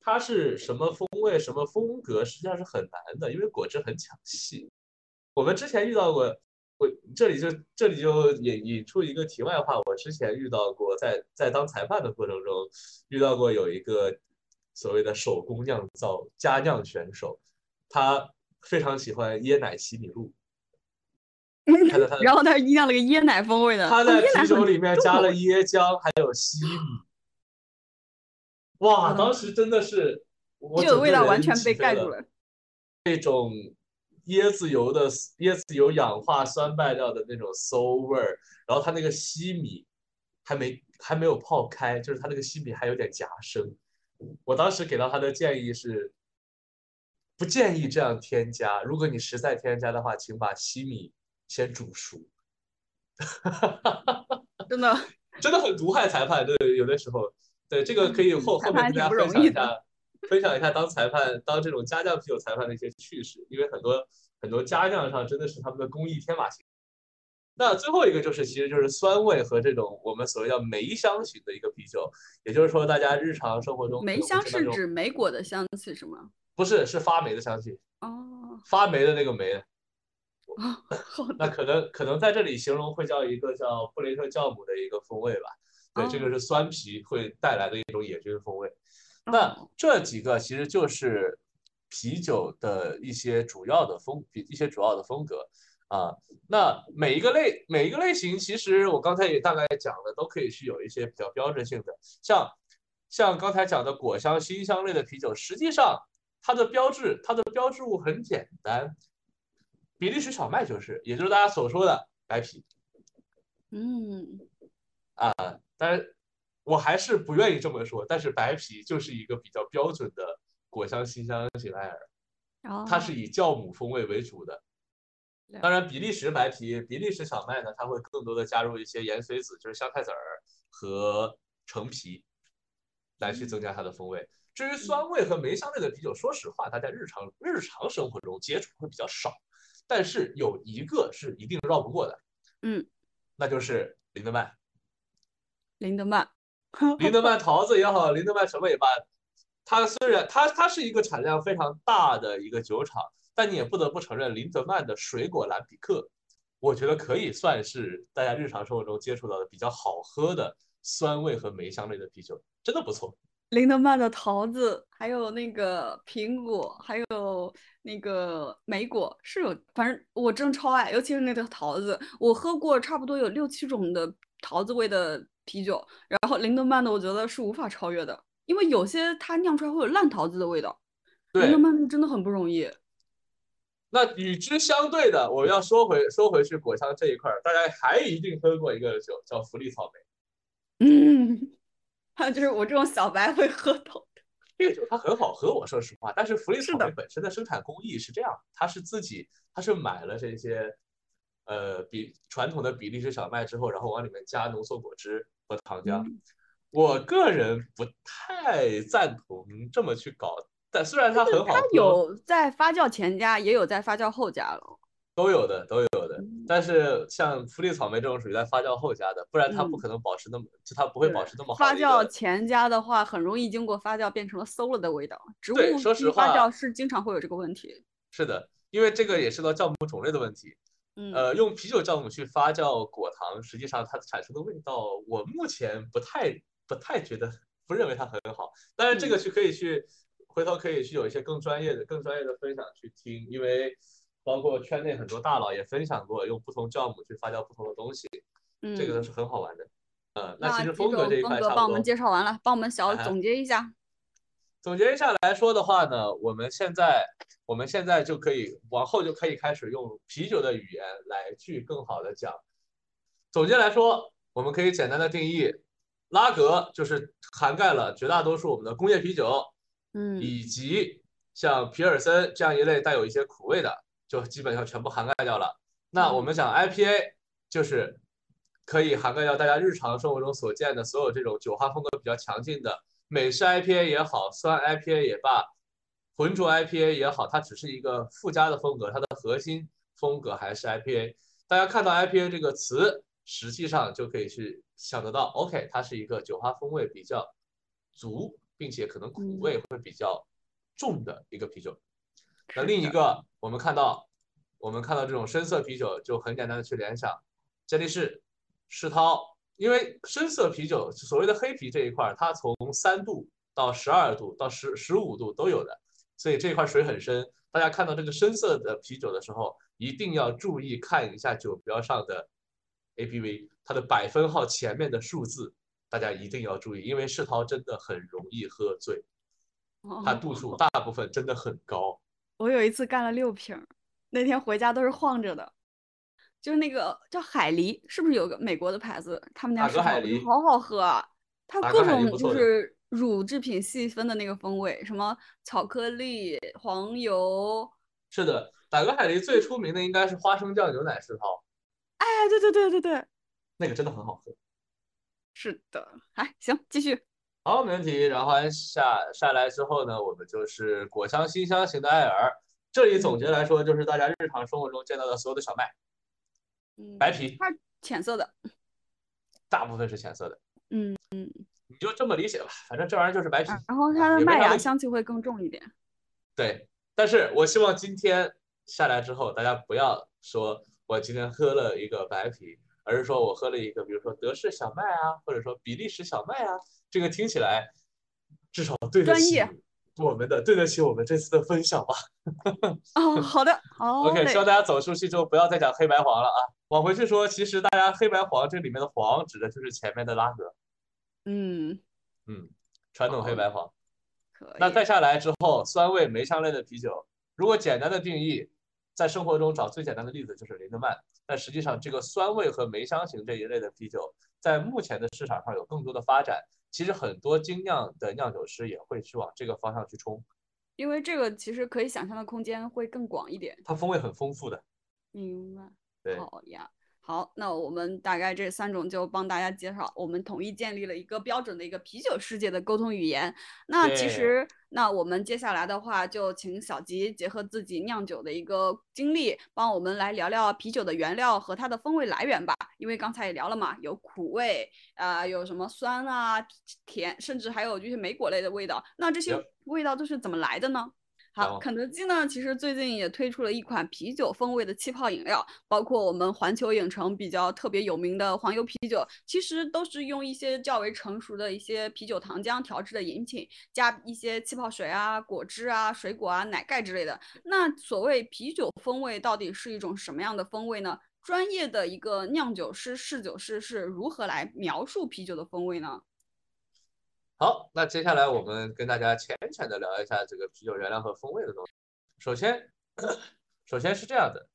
它是什么风味、什么风格，实际上是很难的，因为果汁很抢戏。我们之前遇到过，我这里就这里就引引出一个题外话，我之前遇到过，在在当裁判的过程中，遇到过有一个所谓的手工酿造佳酿选手，他非常喜欢椰奶西米露，然后他酿了个椰奶风味的，他在啤酒里面加了椰浆，还有西米。哇，嗯当时真的是，我这个味道完全被。盖住了。那种椰子油的椰子油氧化酸败掉的那种馊味儿，然后它那个西米还没还没有泡开，就是它那个西米还有点夹生。我当时给到他的建议是，不建议这样添加。如果你实在添加的话，请把西米先煮熟。真的，真的很毒害裁判，对，有的时候，对这个可以后后面跟大家分享一下，分享一下当裁判当这种家酿啤酒裁判的一些趣事，因为很多很多家酿上真的是他们的工艺天马行。那最后一个就是，其实就是酸味和这种我们所谓叫梅香型的一个啤酒，也就是说大家日常生活中梅香是指梅果的香气是吗？不是是发霉的香气，哦，发霉的那个霉，好的，那可能可能在这里形容会叫一个叫布雷特酵母的一个风味吧。对，这个哦是酸啤会带来的一种野菌风味。那哦这几个其实就是啤酒的一些主要的风，一些主要的风格啊。那每一个类每一个类型，其实我刚才也大概讲了，都可以是有一些比较标志性的，像像刚才讲的果香、辛香类的啤酒，实际上它的标志它的标志物很简单，比利时小麦就是，也就是大家所说的白啤。嗯，啊当然，我还是不愿意这么说，但是白啤就是一个比较标准的果香、辛香型艾尔，然它是以酵母风味为主的。当然，比利时白啤、比利时小麦呢，它会更多的加入一些盐水子，就是香菜籽儿和橙皮，来去增加它的风味。至于酸味和梅香类的啤酒，说实话，大家日常日常生活中接触会比较少，但是有一个是一定绕不过的，嗯，那就是林德曼。林德曼，林德曼桃子也好，林德曼什么也罢，它虽然它它是一个产量非常大的一个酒厂，但你也不得不承认，林德曼的水果蓝比克，我觉得可以算是大家日常生活中接触到的比较好喝的酸味和梅香类的啤酒，真的不错。林德曼的桃子，还有那个苹果，还有那个莓果，是有，反正我真超爱，尤其是那个桃子，我喝过差不多有六七种的桃子味的啤酒，然后林德曼的我觉得是无法超越的，因为有些它酿出来会有烂桃子的味道，林德，曼真的很不容易。那与之相对的，我要说回说回去果香这一块儿，大家还一定喝过一个酒叫福利草莓。嗯，还 有就是我这种小白会喝到的，这个酒它很好喝，我说实话，但是福利是的草莓本身的生产工艺是这样，它是自己，它是买了这些，呃，比传统的比利时小麦之后，然后往里面加浓缩果汁和糖浆。嗯我个人不太赞同这么去搞，但虽然它很好它喝，有在发酵前加，也有在发酵后加了。都有的，都有的。嗯但是像福利草莓这种属于在发酵后加的，不然它不嗯可能保持那么，就它不会保持那么好发酵前加的话，很容易经过发酵变成了馊了的味道。植物对说实话发话酵是经常会有这个问题。是的，因为这个也涉及到酵母种类的问题。嗯，呃，用啤酒酵母去发酵果糖，实际上它产生的味道，我目前不太不太觉得，不认为它很好。但是，这个嗯去可以去，回头可以去有一些更专业的、更专业的分享去听，因为包括圈内很多大佬也分享过用不同酵母去发酵不同的东西，嗯，这个都是很好玩的。嗯，那其实风格这一块风格帮我们。介绍完了，帮我们小哎总结一下。总结一下来说的话呢，我们现在我们现在就可以往后就可以开始用啤酒的语言来去更好的讲。总结来说，我们可以简单的定义，拉格就是涵盖了绝大多数我们的工业啤酒，嗯以及像皮尔森这样一类带有一些苦味的，就基本上全部涵盖掉了。那我们讲 IPA 就是可以涵盖到大家日常生活中所见的所有这种酒花风格比较强劲的美式 IPA 也好，酸 IPA 也罢，浑浊 IPA 也好，它只是一个附加的风格，它的核心风格还是 IPA。大家看到 IPA 这个词，实际上就可以去想得到，OK，它是一个酒花风味比较足，并且可能苦味会比较重的一个啤酒。那另一个，我们看到，我们看到这种深色啤酒，就很简单的去联想，健力士、世涛，因为深色啤酒所谓的黑啤这一块，它从三度到十二度到十十五度都有的，所以这一块水很深。大家看到这个深色的啤酒的时候，一定要注意看一下酒标上的 ABV，它的百分号前面的数字，大家一定要注意，因为世涛真的很容易喝醉，它度数 大部分真的很高。我有一次干了六瓶，那天回家都是晃着的，就是那个叫海狸，是不是有个美国的牌子？他们家是海狸，好好喝啊！它各种就是乳制品细分的那个风味，什么巧克力、黄油。是的，打个海狸最出名的应该是花生酱牛奶世涛。哎，对对对对对，那个真的很好喝。是的，哎，行，继续。好，没问题。然后下下来之后呢，我们就是果香辛香型的艾尔。这里总结来说，就是大家日常生活中见到的所有的小麦，嗯，白皮，它浅色的，大部分是浅色的。嗯嗯，你就这么理解吧，反正这玩意儿就是白啤。然后它的麦芽香气会更重一点。对，但是我希望今天下来之后，大家不要说我今天喝了一个白啤，而是说我喝了一个，比如说德式小麦啊，或者说比利时小麦啊。这个听起来至少对得起我们的，对得起我们这次的分享吧。哦，好的，好。OK，希望大家走出去之后不要再讲黑白黄了啊。往回去说，其实大家黑白黄这里面的黄指的就是前面的拉格。嗯嗯，传统黑白黄。那再下来之后，酸味梅香类的啤酒，如果简单的定义，在生活中找最简单的例子就是林德曼。但实际上，这个酸味和梅香型这一类的啤酒，在目前的市场上有更多的发展。其实很多精酿的酿酒师也会去往这个方向去冲，因为这个其实可以想象的空间会更广一点，它风味很丰富的。明白。对。好呀。好，那我们大概这三种就帮大家介绍，我们统一建立了一个标准的一个啤酒世界的沟通语言。那其实，那我们接下来的话，就请小吉结合自己酿酒的一个经历，帮我们来聊聊啤酒的原料和它的风味来源吧。因为刚才也聊了嘛，有苦味，啊，有什么酸啊、甜，甚至还有就是莓果类的味道。那这些味道都是怎么来的呢？好，肯德基呢，其实最近也推出了一款啤酒风味的气泡饮料，包括我们环球影城比较特别有名的黄油啤酒，其实都是用一些较为成熟的一些啤酒糖浆调制的饮品，加一些气泡水啊、果汁啊、水果啊、奶盖之类的。那所谓啤酒风味到底是一种什么样的风味呢？专业的一个酿酒师、侍酒师是如何来描述啤酒的风味呢？好，那接下来我们跟大家浅浅的聊一下这个啤酒原料和风味的东西。首先，首先是这样的，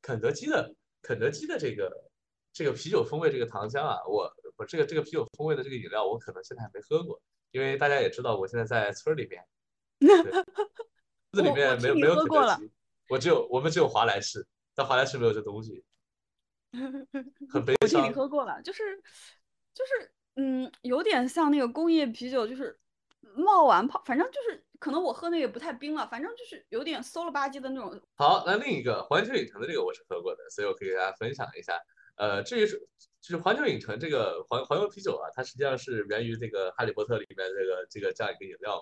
肯德基的肯德基的这个这个啤酒风味这个糖浆啊，我我这个这个啤酒风味的这个饮料，我可能现在还没喝过，因为大家也知道我现在在村里面，村里面没有没有肯德基，我只有我们只有华莱士，但华莱士没有这东西，很悲伤。我听你喝过了，就是就是。嗯，有点像那个工业啤酒，就是冒完泡，反正就是可能我喝那个不太冰了，反正就是有点馊了吧唧的那种。好，那另一个环球影城的这个我是喝过的，所以我可以给大家分享一下。呃，至于是就是环球影城这个环环球啤酒啊，它实际上是源于这个《哈利波特》里面这个这个这样一个饮料。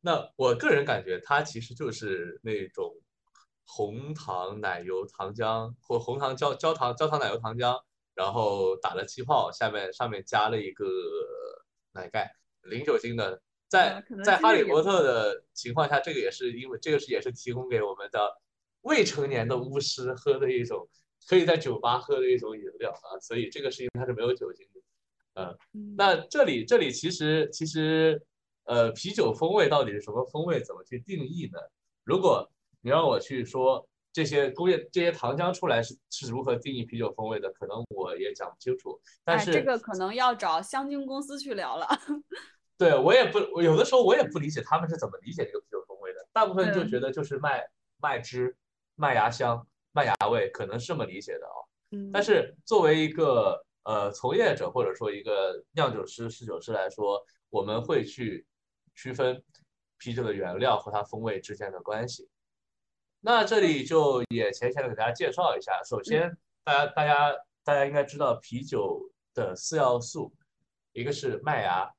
那我个人感觉它其实就是那种红糖奶油糖浆或红糖焦焦糖焦糖奶油糖浆。然后打了气泡，下面上面加了一个奶盖，零酒精的。在在哈利波特的情况下，这个也是因为这个是也是提供给我们的未成年的巫师喝的一种，可以在酒吧喝的一种饮料啊。所以这个是因为它是没有酒精的。嗯，那这里这里其实其实呃啤酒风味到底是什么风味？怎么去定义呢？如果你让我去说。这些工业这些糖浆出来是是如何定义啤酒风味的？可能我也讲不清楚。但是这个可能要找香精公司去聊了。对我也不，有的时候我也不理解他们是怎么理解这个啤酒风味的。大部分就觉得就是麦麦汁、麦芽香、麦芽味，可能是这么理解的啊。嗯。但是作为一个呃从业者或者说一个酿酒师、侍酒师来说，我们会去区分啤酒的原料和它风味之间的关系。那这里就也浅浅的给大家介绍一下。首先，大家大家大家应该知道啤酒的四要素，一个是麦芽，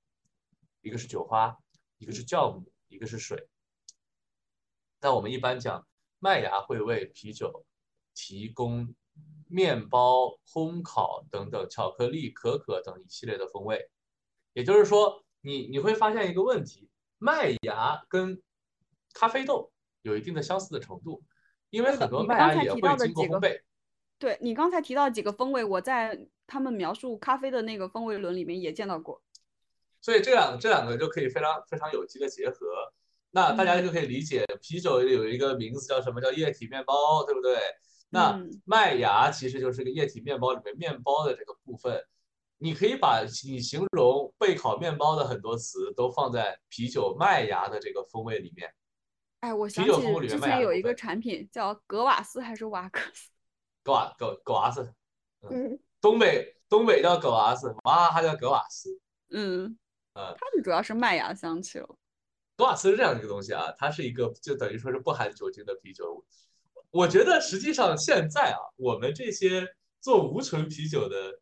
一个是酒花，一个是酵母，一个是水。那我们一般讲，麦芽会为啤酒提供面包、烘烤等等巧克力、可可等一系列的风味。也就是说，你你会发现一个问题，麦芽跟咖啡豆有一定的相似的程度，因为很多麦芽也会经过烘焙。对你刚才提到几个风味，我在他们描述咖啡的那个风味轮里面也见到过。所以这两这两个就可以非常非常有机的结合。那大家就可以理解，啤酒有一个名字叫什么叫液体面包，对不对？那麦芽其实就是个液体面包里面面包的这个部分。你可以把你形容焙烤面包的很多词都放在啤酒麦芽的这个风味里面。哎，我想起之前有一个产品叫格瓦斯还是瓦克斯？格瓦格格瓦斯，嗯，东北东北叫格瓦斯，哇，它叫格瓦斯。嗯，呃，它的主要是麦芽香气了。格瓦斯是这样一个东西啊，它是一个就等于说是不含酒精的啤酒。我觉得实际上现在啊，我们这些做无醇啤酒的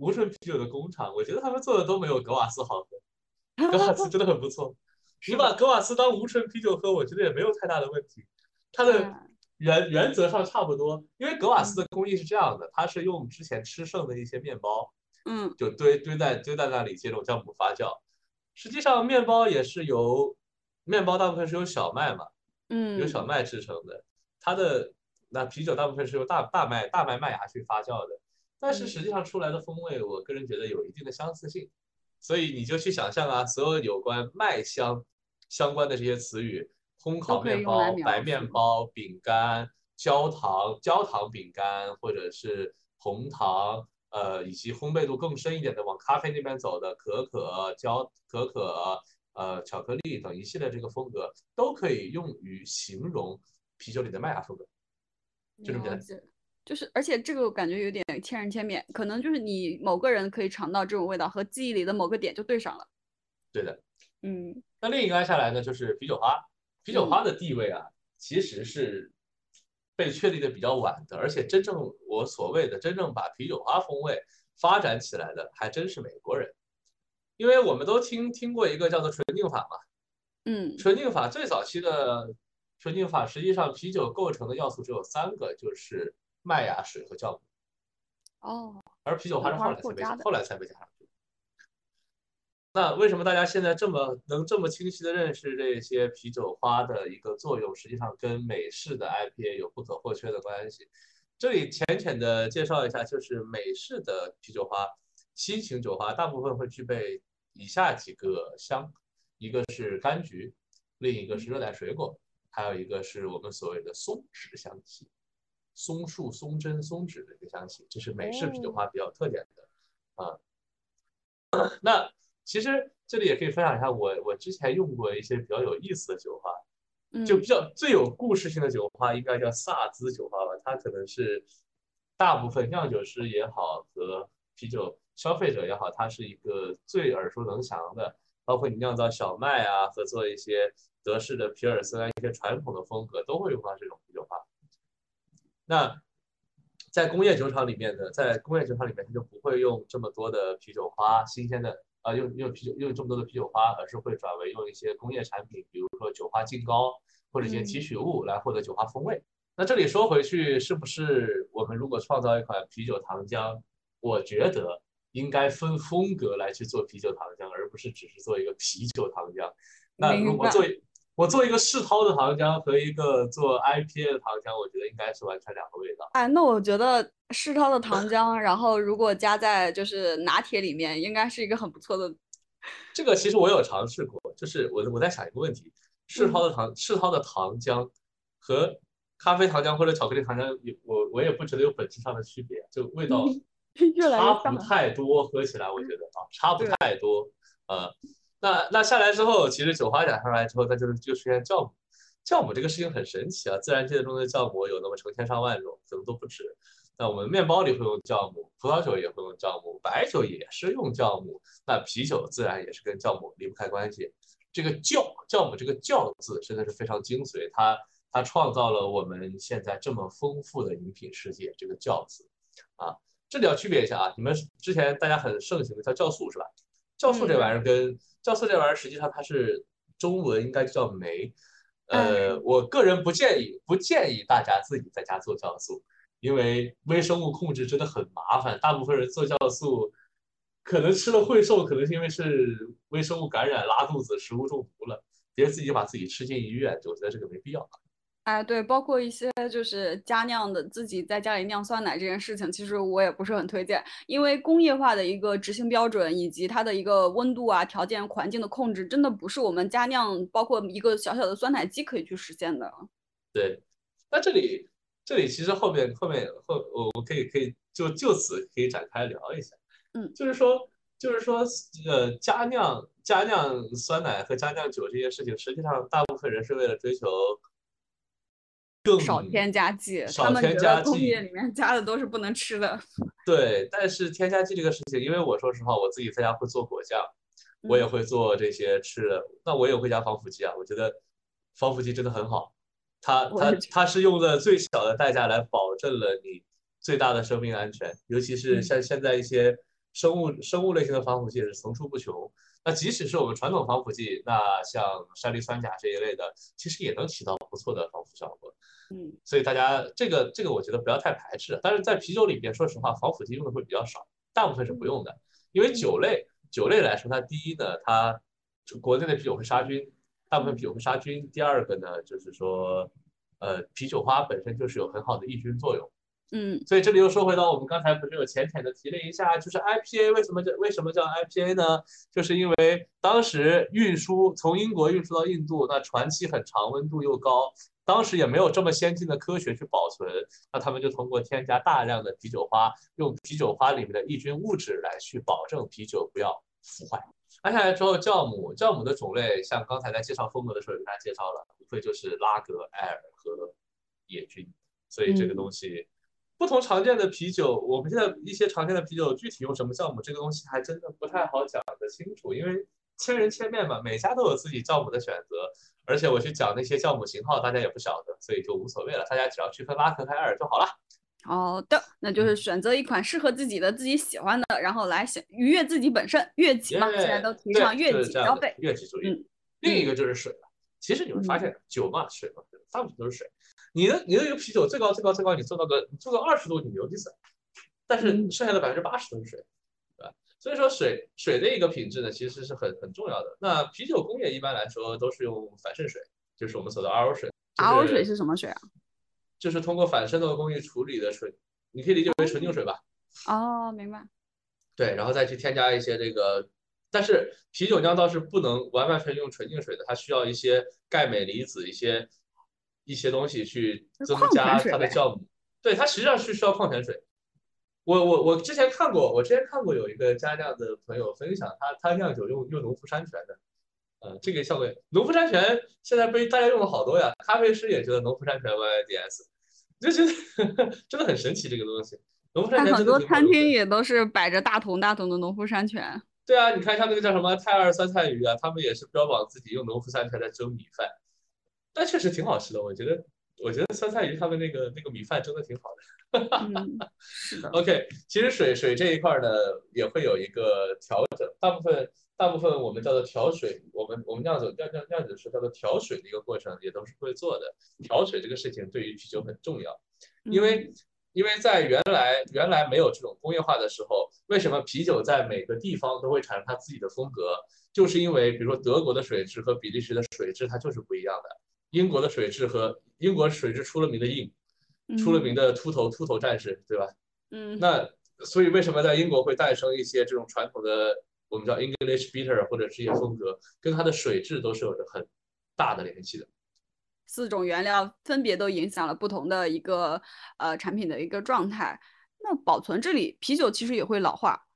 无醇啤酒的工厂，我觉得他们做的都没有格瓦斯好喝。格瓦斯真的很不错，你把格瓦斯当无醇啤酒喝，我觉得也没有太大的问题。它的原原则上差不多，因为格瓦斯的工艺是这样的，它是用之前吃剩的一些面包，嗯，就堆堆在堆在那里接着酵母发酵。实际上面包也是由面包大部分是由小麦嘛，嗯，由小麦制成的。它的那啤酒大部分是由大大麦大麦麦芽去发酵的，但是实际上出来的风味，我个人觉得有一定的相似性。所以你就去想象啊，所有有关麦香相关的这些词语，烘烤面包、白面包、饼干、焦糖、焦糖饼干，或者是红糖，呃，以及烘焙度更深一点的往咖啡那边走的可可、焦可可。呃，巧克力等一系列这个风格都可以用于形容啤酒里的麦芽风格，就这么简单。就是，而且这个感觉有点千人千面，可能就是你某个人可以尝到这种味道，和记忆里的某个点就对上了。对的，嗯。那另一个按下来呢，就是啤酒花。啤酒花的地位啊，其实是被确立的比较晚的，而且真正我所谓的真正把啤酒花风味发展起来的，还真是美国人。因为我们都听听过一个叫做纯净法嘛，嗯，纯净法最早期的纯净法，实际上啤酒构成的要素只有三个，就是麦芽、水和酵母。哦，而啤酒花是后来才被后来才被加上去。那为什么大家现在这么能这么清晰的认识这些啤酒花的一个作用？实际上跟美式的 IPA 有不可或缺的关系。这里浅浅的介绍一下，就是美式的啤酒花，新型酒花大部分会具备。以下几个香，一个是柑橘，另一个是热带水果，还有一个是我们所谓的松脂香气，松树、松针、松脂的一个香气，这是美式啤酒花比较特点的啊。那其实这里也可以分享一下，我我之前用过一些比较有意思的酒花，就比较最有故事性的酒花应该叫萨兹酒花吧，它可能是大部分酿酒师也好和啤酒。消费者也好，它是一个最耳熟能详的，包括你酿造小麦啊，和做一些德式的皮尔森啊，一些传统的风格都会用到这种。那在工业酒厂里面呢，在工业酒厂里面，它就不会用这么多的啤酒花，新鲜的啊，用用啤酒用这么多的啤酒花，而是会转为用一些工业产品，比如说酒花浸膏或者一些提取物来获得酒花风味。那这里说回去，是不是我们如果创造一款啤酒糖浆，我觉得。应该分风格来去做啤酒糖浆，而不是只是做一个啤酒糖浆。那如果做我做一个世涛的糖浆和一个做 IPA 的糖浆，我觉得应该是完全两个味道。哎，那我觉得世涛的糖浆，然后如果加在就是拿铁里面，应该是一个很不错的。这个其实我有尝试过，就是我我在想一个问题：世涛的糖世涛的糖浆和咖啡糖浆或者巧克力糖浆，有我我也不觉得有本质上的区别，就味道。差不太多，喝起来我觉得啊，差不太多。呃，那那下来之后，其实酒花加上来之后，它就是就出现酵母。酵母这个事情很神奇啊，自然界中的酵母有那么成千上万种，可能都不止。那我们面包里会用酵母，葡萄酒也会用酵，母，白酒也是用酵母，那啤酒自然也是跟酵母离不开关系。这个酵酵母这个酵字真的是非常精髓，它它创造了我们现在这么丰富的饮品世界。这个酵字啊，这里要区别一下啊，你们之前大家很盛行的叫酵素是吧？酵素这玩意儿跟酵素这玩意儿实际上它是中文应该叫酶。呃，我个人不建议不建议大家自己在家做酵素，因为微生物控制真的很麻烦。大部分人做酵素，可能吃了会瘦，可能是因为是微生物感染、拉肚子、食物中毒了，别自己把自己吃进医院，我觉得这个没必要。哎，对，包括一些就是家酿的，自己在家里酿酸奶这件事情，其实我也不是很推荐，因为工业化的一个执行标准以及它的一个温度啊、条件环境的控制，真的不是我们家酿，包括一个小小的酸奶机可以去实现的。对，那这里这里其实后面后面后我我可以可以就就此可以展开聊一下，嗯，就是说就是说呃家酿家酿酸奶和家酿酒这些事情，实际上大部分人是为了追求。少添加剂，少添加剂，工业里面加的都是不能吃的。对，但是添加剂这个事情，因为我说实话，我自己在家会做果酱，我也会做这些吃的，那我也会加防腐剂啊。我觉得防腐剂真的很好，它它它是用的最小的代价来保证了你最大的生命安全，尤其是像现在一些生物生物类型的防腐剂是层出不穷。那即使是我们传统防腐剂，那像山梨酸钾这一类的，其实也能起到不错的防腐效果。嗯，所以大家这个这个我觉得不要太排斥。但是在啤酒里边，说实话，防腐剂用的会比较少，大部分是不用的。因为酒类酒类来说，它第一呢，它国内的啤酒会杀菌，大部分啤酒会杀菌。第二个呢，就是说，呃，啤酒花本身就是有很好的抑菌作用。嗯，所以这里又说回到我们刚才不是有浅浅的提了一下，就是 IPA 为什么叫为什么叫 IPA 呢？就是因为当时运输从英国运输到印度，那船期很长，温度又高。当时也没有这么先进的科学去保存，那他们就通过添加大量的啤酒花，用啤酒花里面的抑菌物质来去保证啤酒不要腐坏。接下来之后，酵母，酵母的种类，像刚才在介绍风格的时候也跟大家介绍了，无非就是拉格、艾尔和野菌。所以这个东西，不同常见的啤酒，我们现在一些常见的啤酒具体用什么酵母，这个东西还真的不太好讲得清楚，因为千人千面嘛，每家都有自己酵母的选择。而且我去讲那些酵母型号，大家也不晓得，所以就无所谓了。大家只要区分拉克和艾尔就好了。好的，那就是选择一款适合自己的、自己喜欢的，然后来想愉悦自己本身。悦己嘛，现在都提倡悦己消费。悦己主义。另一个就是水了。其实你会发现，酒嘛，水嘛，大部分都是水。你的你的一个啤酒最高最高最高，你做到个你做到二十度，你牛逼死。但是剩下的百分之八十都是水。对吧所以说水水的一个品质呢，其实是很很重要的。那啤酒工业一般来说都是用反渗水，就是我们说的 RO 水。RO 水是什么水啊？就是通过反渗透工艺处理的水，你可以理解为纯净水吧。哦，明白。对，然后再去添加一些这个，但是啤酒酿造是不能完完全用纯净水的，它需要一些钙镁离子一些一些东西去增加它的酵母。对，它实际上是需要矿泉水。我我我之前看过，我之前看过有一个家酿的朋友分享，他他酿酒用用农夫山泉的，呃，这个效果，农夫山泉现在被大家用了好多呀，咖啡师也觉得农夫山泉 YYDS，就觉得 真的很神奇这个东西。农夫山泉很多餐厅也都是摆着大桶大桶的农夫山泉。对啊，你看像那个叫什么泰二酸菜鱼啊，他们也是标榜自己用农夫山泉在蒸米饭，但确实挺好吃的，我觉得。我觉得酸菜鱼他们那个那个米饭蒸的挺好的，是的。OK，其实水水这一块呢也会有一个调整，大部分大部分我们叫做调水，我们我们酿酒酿酿酿酒师叫做调水的一个过程也都是会做的。调水这个事情对于啤酒很重要，因为因为在原来原来没有这种工业化的时候，为什么啤酒在每个地方都会产生它自己的风格？就是因为比如说德国的水质和比利时的水质它就是不一样的。英国的水质和英国水质出了名的硬，出了名的秃头秃头战士，对吧？嗯，那所以为什么在英国会诞生一些这种传统的我们叫 English bitter 或者这些风格，跟它的水质都是有着很大的联系的。四种原料分别都影响了不同的一个呃产品的一个状态。那保存这里，啤酒其实也会老化。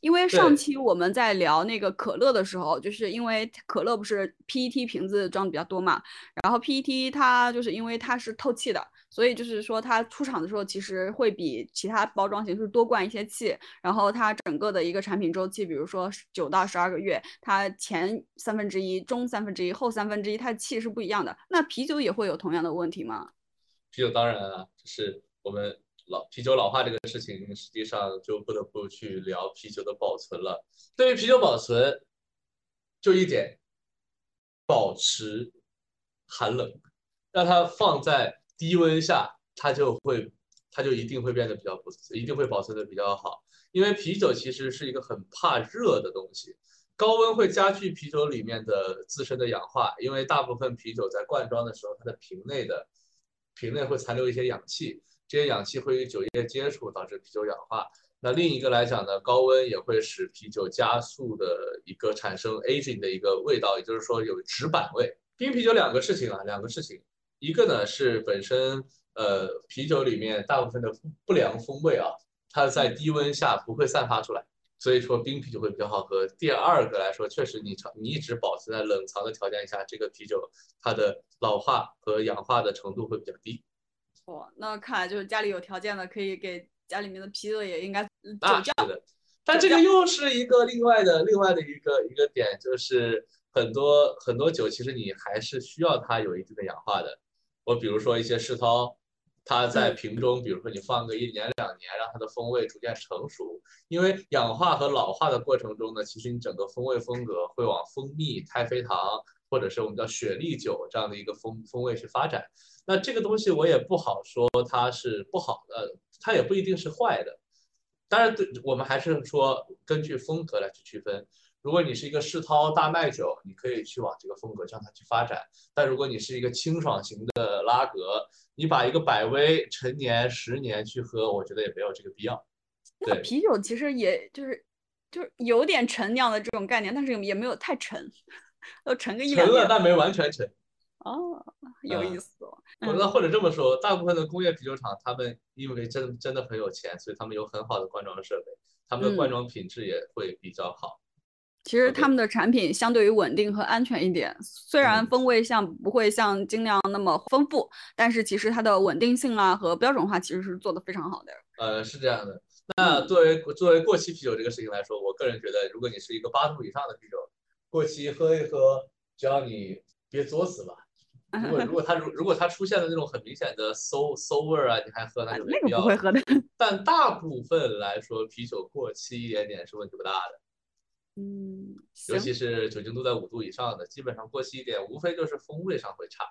因为上期我们在聊那个可乐的时候，就是因为可乐不是 PET 瓶子装的比较多嘛，然后 PET 它就是因为它是透气的，所以就是说它出厂的时候其实会比其他包装形式多灌一些气，然后它整个的一个产品周期，比如说九到十二个月，它前三分之一、中三分之一、后三分之一，它的气是不一样的。那啤酒也会有同样的问题吗？啤酒当然啊，就是我们老啤酒老化这个事情，实际上就不得不去聊啤酒的保存了。对于啤酒保存，就一点，保持寒冷，让它放在低温下，它就会，它就一定会变得比较不，一定会保存的比较好。因为啤酒其实是一个很怕热的东西，高温会加剧啤酒里面的自身的氧化，因为大部分啤酒在灌装的时候，它的瓶内的瓶内会残留一些氧气，这些氧气会与酒液接触，导致啤酒氧化。那另一个来讲呢，高温也会使啤酒加速的一个产生 aging 的一个味道，也就是说有纸板味。冰啤酒两个事情啊，两个事情，一个呢是本身呃啤酒里面大部分的不良风味啊，它在低温下不会散发出来，所以说冰啤酒会比较好喝。第二个来说，确实你长你一直保持在冷藏的条件下，这个啤酒它的老化和氧化的程度会比较低。哦，那看来就是家里有条件的可以给。家里面的啤酒也应该啊，是的，但这个又是一个另外的另外的一个一个点，就是很多很多酒其实你还是需要它有一定的氧化的。我比如说一些世涛，它在瓶中，比如说你放个一年两年，让它的风味逐渐成熟，因为氧化和老化的过程中呢，其实你整个风味风格会往蜂蜜、太妃糖或者是我们叫雪莉酒这样的一个风风味去发展。那这个东西我也不好说它是不好的。它也不一定是坏的，当然，对我们还是说根据风格来去区分。如果你是一个世涛大麦酒，你可以去往这个风格让它去发展；但如果你是一个清爽型的拉格，你把一个百威陈年十年去喝，我觉得也没有这个必要。那，啤酒其实也就是就是有点陈酿的这种概念，但是也没有太陈，要陈个一两年。陈了，但没完全陈。哦，有意思哦。我那或者这么说，大部分的工业啤酒厂，他们因为真真的很有钱，所以他们有很好的灌装设备，他们的灌装品质也会比较好。其实他们的产品相对于稳定和安全一点，虽然风味像不会像精酿那么丰富，但是其实它的稳定性啊和标准化其实是做的非常好的。呃，是这样的。那作为作为过期啤酒这个事情来说，我个人觉得，如果你是一个八度以上的啤酒，过期喝一喝，只要你别作死吧。如果 如果它如如果它出现了那种很明显的馊馊味儿啊，你还喝那就没必要。不会喝的。但大部分来说，啤酒过期一点点是问题不大的。嗯。尤其是酒精度在五度以上的，基本上过期一点，无非就是风味上会差。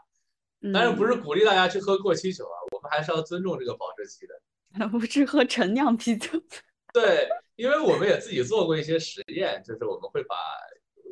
当然不是鼓励大家去喝过期酒啊，我们还是要尊重这个保质期的。不是喝陈酿啤酒。对，因为我们也自己做过一些实验，就是我们会把。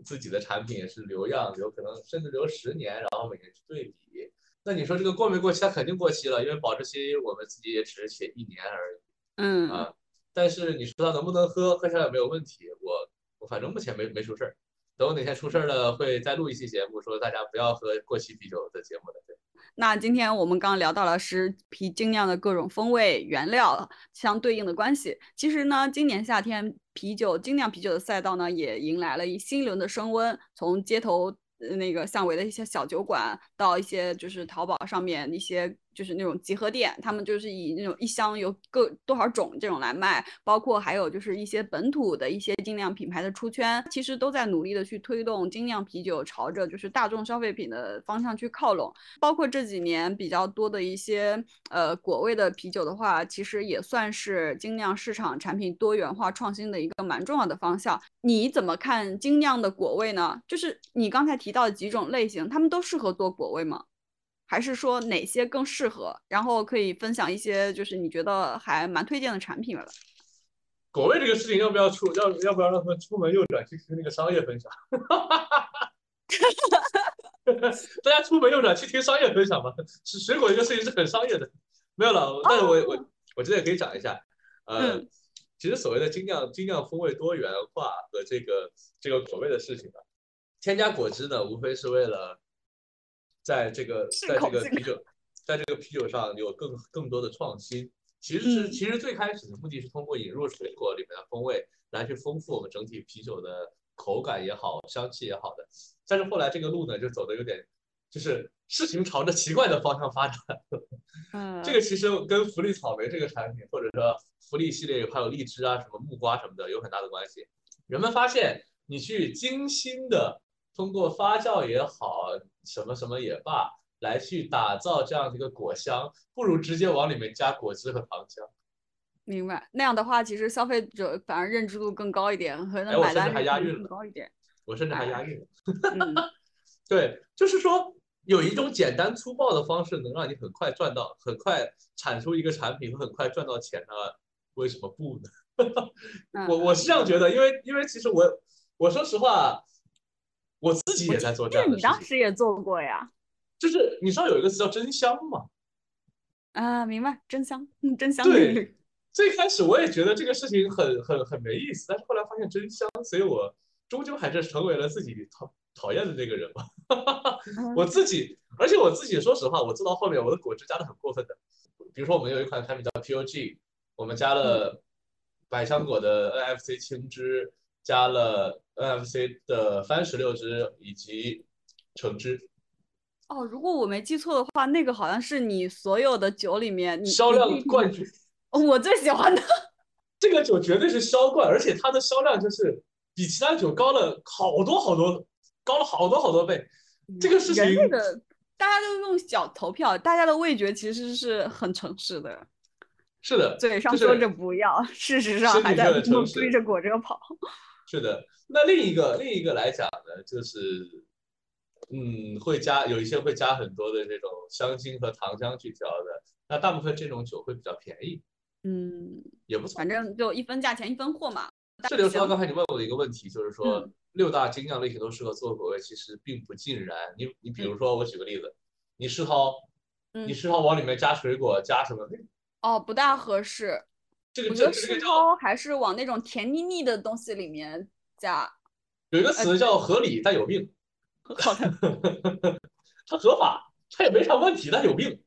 自己的产品是留样，留可能甚至留十年，然后每年去对比。那你说这个过没过期？它肯定过期了，因为保质期我们自己也只是写一年而已。嗯啊，但是你说它能不能喝？喝下来没有问题。我我反正目前没没出事儿。等我哪天出事儿了，会再录一期节目，说大家不要喝过期啤酒的节目的。那今天我们刚聊到了是啤精酿的各种风味原料相对应的关系。其实呢，今年夏天啤酒精酿啤酒的赛道呢，也迎来了一新一轮的升温，从街头那个巷尾的一些小酒馆，到一些就是淘宝上面一些。就是那种集合店，他们就是以那种一箱有各多少种这种来卖，包括还有就是一些本土的一些精酿品牌的出圈，其实都在努力的去推动精酿啤酒朝着就是大众消费品的方向去靠拢。包括这几年比较多的一些呃果味的啤酒的话，其实也算是精酿市场产品多元化创新的一个蛮重要的方向。你怎么看精酿的果味呢？就是你刚才提到的几种类型，他们都适合做果味吗？还是说哪些更适合？然后可以分享一些，就是你觉得还蛮推荐的产品了。果味这个事情要不要出？要要不要让他们出门右转去听那个商业分享？大家出门右转去听商业分享吧。是水果这个事情是很商业的，没有了。但是我我我觉得也可以讲一下。呃，其实所谓的精酿精酿风味多元化和这个这个果味的事情啊，添加果汁呢，无非是为了。在这个在这个啤酒，在这个啤酒上有更更多的创新，其实是其实最开始的目的是通过引入水果里面的风味来去丰富我们整体啤酒的口感也好，香气也好的。但是后来这个路呢就走的有点就是事情朝着奇怪的方向发展。嗯，这个其实跟福利草莓这个产品，或者说福利系列还有荔枝啊、什么木瓜什么的有很大的关系。人们发现，你去精心的通过发酵也好，什么什么也罢，来去打造这样的一个果香，不如直接往里面加果汁和糖浆。明白。那样的话，其实消费者反而认知度更高一点，可哎我甚至能买单率更还押韵了高一点。我甚至还押韵了。嗯，对，就是说有一种简单粗暴的方式，能让你很快赚到，很快产出一个产品和很快赚到钱呢？为什么不呢？嗯我我是这样觉得，因为因为其实我我说实话，我自己也在做这这你当样的事情。时也做过呀？就是你知道有一个词叫真香吗？啊，明白，真香，嗯，真香对。最开始我也觉得这个事情很很很没意思，但是后来发现真香，所以我终究还是成为了自己讨讨厌的那个人吧。我自己，而且我自己说实话，我做到后面我的果汁加的很过分的。比如说我们有一款产品叫 POG，我们加了百香果的 NFC 青汁，加了 NFC 的番石榴汁以及橙汁，哦，如果我没记错的话，那个好像是你所有的酒里面你销量冠军。我最喜欢的。这个酒绝对是销冠，而且它的销量就是比其他酒高了好多好多，高了好多好多倍。这个事情人类的，大家都用脚投票，大家的味觉其实是很诚实的，是的，嘴上说着不要，事实上还在追着果汁跑。是的。那另一个另一个来讲呢，就是嗯，会加有一些会加很多的这种香精和糖浆去调的。那大部分这种酒会比较便宜，嗯，也不错反。正就一分价钱一分货嘛。这就说到刚才你问我的一个问题，就是说、嗯六大精酿类型都适合做口味，其实并不尽然。你你比如说，我举个例子，你世涛，嗯你世涛往里面加水果，加什么？哦，不大合适。这个我觉得世涛还是往那种甜腻腻的东西里面加。有一个词叫合理但有病，好的，它合法，它也没啥问题，但有病。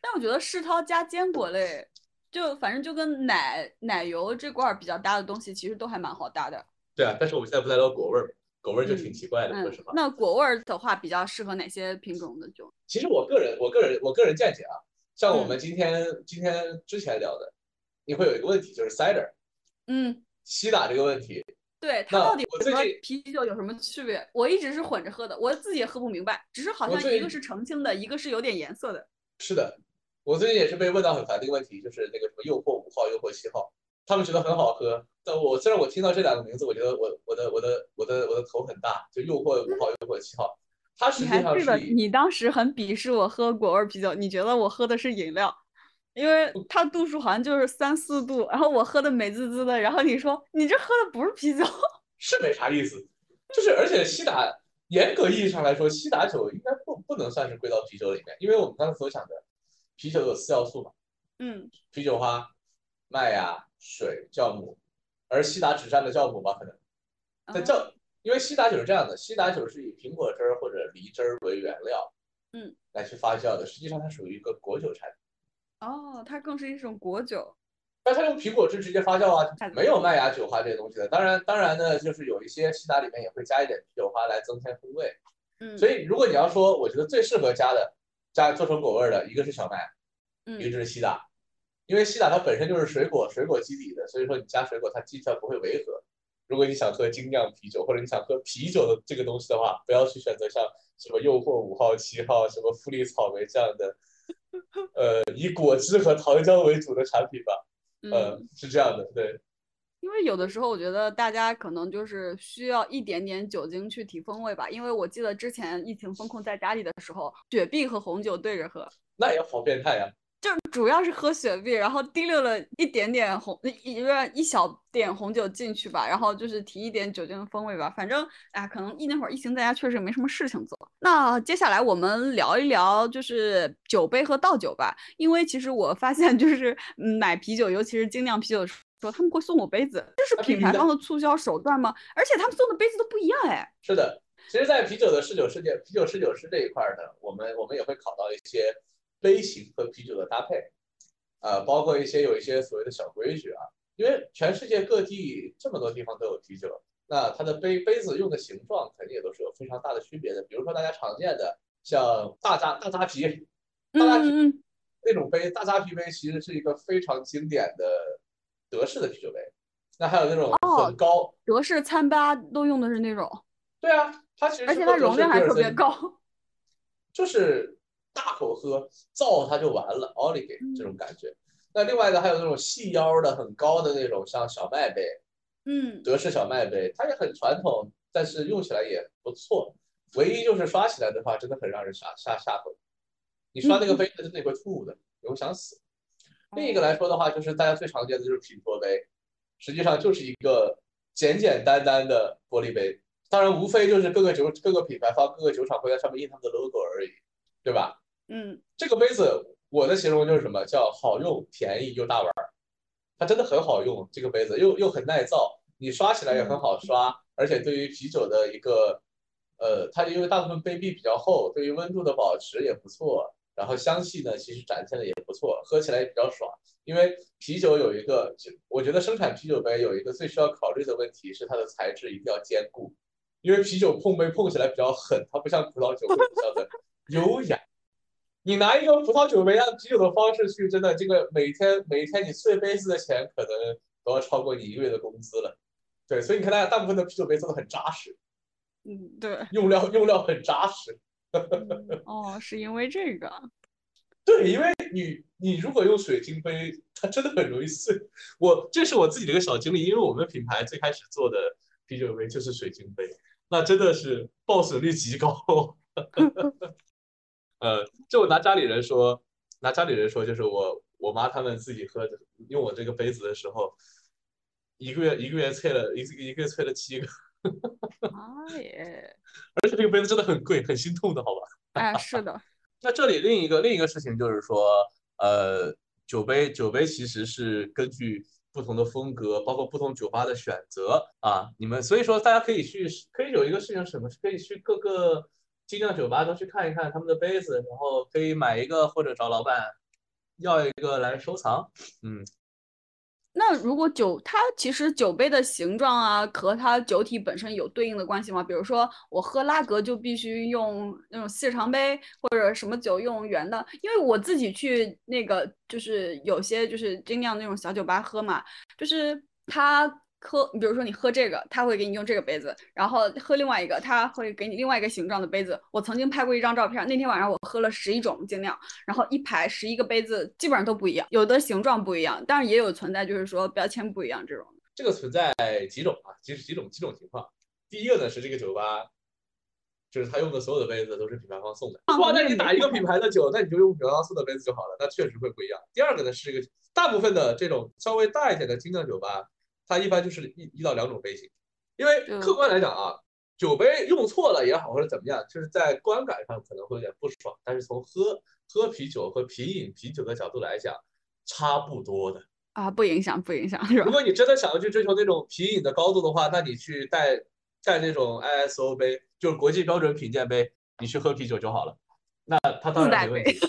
但我觉得世涛加坚果类，就反正就跟奶奶油这块儿比较搭的东西，其实都还蛮好搭的。对啊，但是我们现在不在聊果味儿，果味儿就挺嗯奇怪的，说嗯实话。，那果味儿的话，比较适合哪些品种的酒？其实我个人，我个人，我个人见解啊，像我嗯们今天、今天之前聊的，你会有一个问题，就是 cider 嗯，西打这个问题。对它到底和啤酒有什么区别？我一直是混着喝的，我自己也喝不明白，只是好像一个是澄清的，一个是有点颜色的。是的，我最近也是被问到很烦的一个问题，就是那个什么诱惑五号、诱惑七号，他们觉得很好喝，但我虽然我听到这两个名字，我觉得我我的我的我的我的头很大，就诱惑五号、诱惑七号，它实你际上是以你当时很鄙视我喝果味儿啤酒，你觉得我喝的是饮料，因为它度数好像就是三四度，然后我喝的美滋滋的，然后你说你这喝的不是啤酒，是没啥意思，就是而且西打严格意义上来说，西打酒应该不不能算是归到啤酒里面，因为我们刚才所讲的啤酒有四要素嘛，嗯啤酒花、麦芽、水、酵母，而西打只占了酵母吧，可能。在嗯酵，因为西打酒是这样的，西打酒是以苹果汁儿或者梨汁儿为原料，嗯，来去发酵的，实际上它属于一个果酒产品。哦，它更是一种果酒，但它用苹果汁直接发酵啊，没有麦芽酒花这些东西的。当然，当然呢，就是有一些西打里面也会加一点啤酒花来增添风味。嗯，所以，如果你要说，我觉得最适合加的，加做成果味儿的，一个是小麦，一个嗯就是西打，因为西打它本身就是水果水果基底的，所以说你加水果它基调不会违和。如果你想喝精酿啤酒，或者你想喝啤酒的这个东西的话，不要去选择像什么诱惑五号、七号、什么富丽草莓这样的，呃，以果汁和糖浆为主的产品吧。呃嗯，，是这样的，对，因为有的时候我觉得大家可能就是需要一点点酒精去提风味吧，因为我记得之前疫情封控在家里的时候，雪碧和红酒对着喝。那也好变态呀、就是主要是喝雪碧，然后滴溜了一点点红，一一一小点红酒进去吧，然后就是提一点酒精的风味吧。反正哎，可能一那会儿疫情在家确实没什么事情做。那接下来我们聊一聊就是酒杯和倒酒吧，因为其实我发现就是嗯买啤酒，尤其是精酿啤酒的时候，他们会送我杯子，这是品牌方的促销手段吗？而且他们送的杯子都不一样哎。是的，其实，在啤酒的侍酒世界，啤酒侍酒师这一块儿呢，我们我们也会考到一些杯型和啤酒的搭配，呃，包括一些有一些所谓的小规矩啊，因为全世界各地这么多地方都有啤酒，那它的杯杯子用的形状肯定也都是有非常大的区别的。比如说大家常见的像大扎大扎啤，大扎啤那种杯，大扎啤杯其实是一个非常经典的德式的啤酒杯。那还有那种哦很高，德式餐吧都用的是那种，对啊，它其实而且它容量还特别高。就是大口喝，造它就完了 o l i g 这种感觉。那另外呢，还有那种细腰的很高的那种，像小麦杯，嗯，德式小麦杯，它也很传统，但是用起来也不错。唯一就是刷起来的话，真的很让人下下下头。你刷那个杯子真的会吐的，你会想死。另一个来说的话，就是大家最常见的就是品托杯，实际上就是一个简简单单的玻璃杯，当然无非就是各个酒各个品牌方各个酒厂会在上面印他们的 logo 而已，对吧？嗯这个杯子我的形容就是什么叫好用、便宜又大碗儿，它真的很好用，这个杯子又又很耐造，你刷起来也很好刷，而且对于啤酒的一个呃，它因为大部分杯壁比较厚，对于温度的保持也不错，然后香气呢其实展现的也不错，喝起来也比较爽。因为啤酒有一个，就我觉得生产啤酒杯有一个最需要考虑的问题是它的材质一定要坚固，因为啤酒碰杯碰起来比较狠，它不像葡萄酒会比较的 优雅。你拿一个葡萄酒杯按啤酒的方式去，真的这个每天每天你碎杯子的钱可能都要超过你一个月的工资了。对，所以你看大家大部分的啤酒杯做的很扎实，嗯，对，用料用料很扎实。哦，是因为这个，对，因为你你如果用水晶杯，它真的很容易碎。我这是我自己的一个小经历，因为我们品牌最开始做的啤酒杯就是水晶杯，那真的是爆损率极高。呃，就我拿家里人说，拿家里人说，就是我我妈他们自己喝的，用我这个杯子的时候，一个月一个月萃了一一个月萃了七个，妈耶，而且这个杯子真的很贵，很心痛的，好吧？哎，是的，那这里另一个另一个事情就是说，呃，酒杯酒杯其实是根据不同的风格，包括不同酒吧的选择啊，你们所以说大家可以去可以有一个事情是什么，可以去各个尽量酒吧都去看一看他们的杯子，然后可以买一个或者找老板要一个来收藏。嗯，那如果酒，它其实酒杯的形状啊，和它酒体本身有对应的关系吗？比如说我喝拉格就必须用那种细长杯，或者什么酒用圆的。因为我自己去那个就是有些就是精酿那种小酒吧喝嘛，就是它喝，你比如说你喝这个，他会给你用这个杯子，然后喝另外一个，他会给你另外一个形状的杯子。我曾经拍过一张照片，那天晚上我喝了十一种精酿，然后一排十一个杯子，基本上都不一样，有的形状不一样，但是也有存在就是说标签不一样这种。这个存在几种啊，其实几种几种情况。第一个呢是这个酒吧，就是他用的所有的杯子都是品牌方送的。哇，那你打一个品牌的酒，那你就用品牌方送的杯子就好了，那确实会不一样。第二个呢是这个大部分的这种稍微大一点的精酿酒吧，它一般就是一一到两种杯型，因为客观来讲啊，酒杯用错了也好或者怎么样，就是在观感上可能会有点不爽，但是从喝喝啤酒和品饮啤酒的角度来讲，差不多的。啊，不影响，不影响，是吧如？果你真的想要去追求那种品饮的高度的话，那你去带带那种 ISO 杯，就是国际标准品鉴杯，你去喝啤酒就好了。那它当然没问题。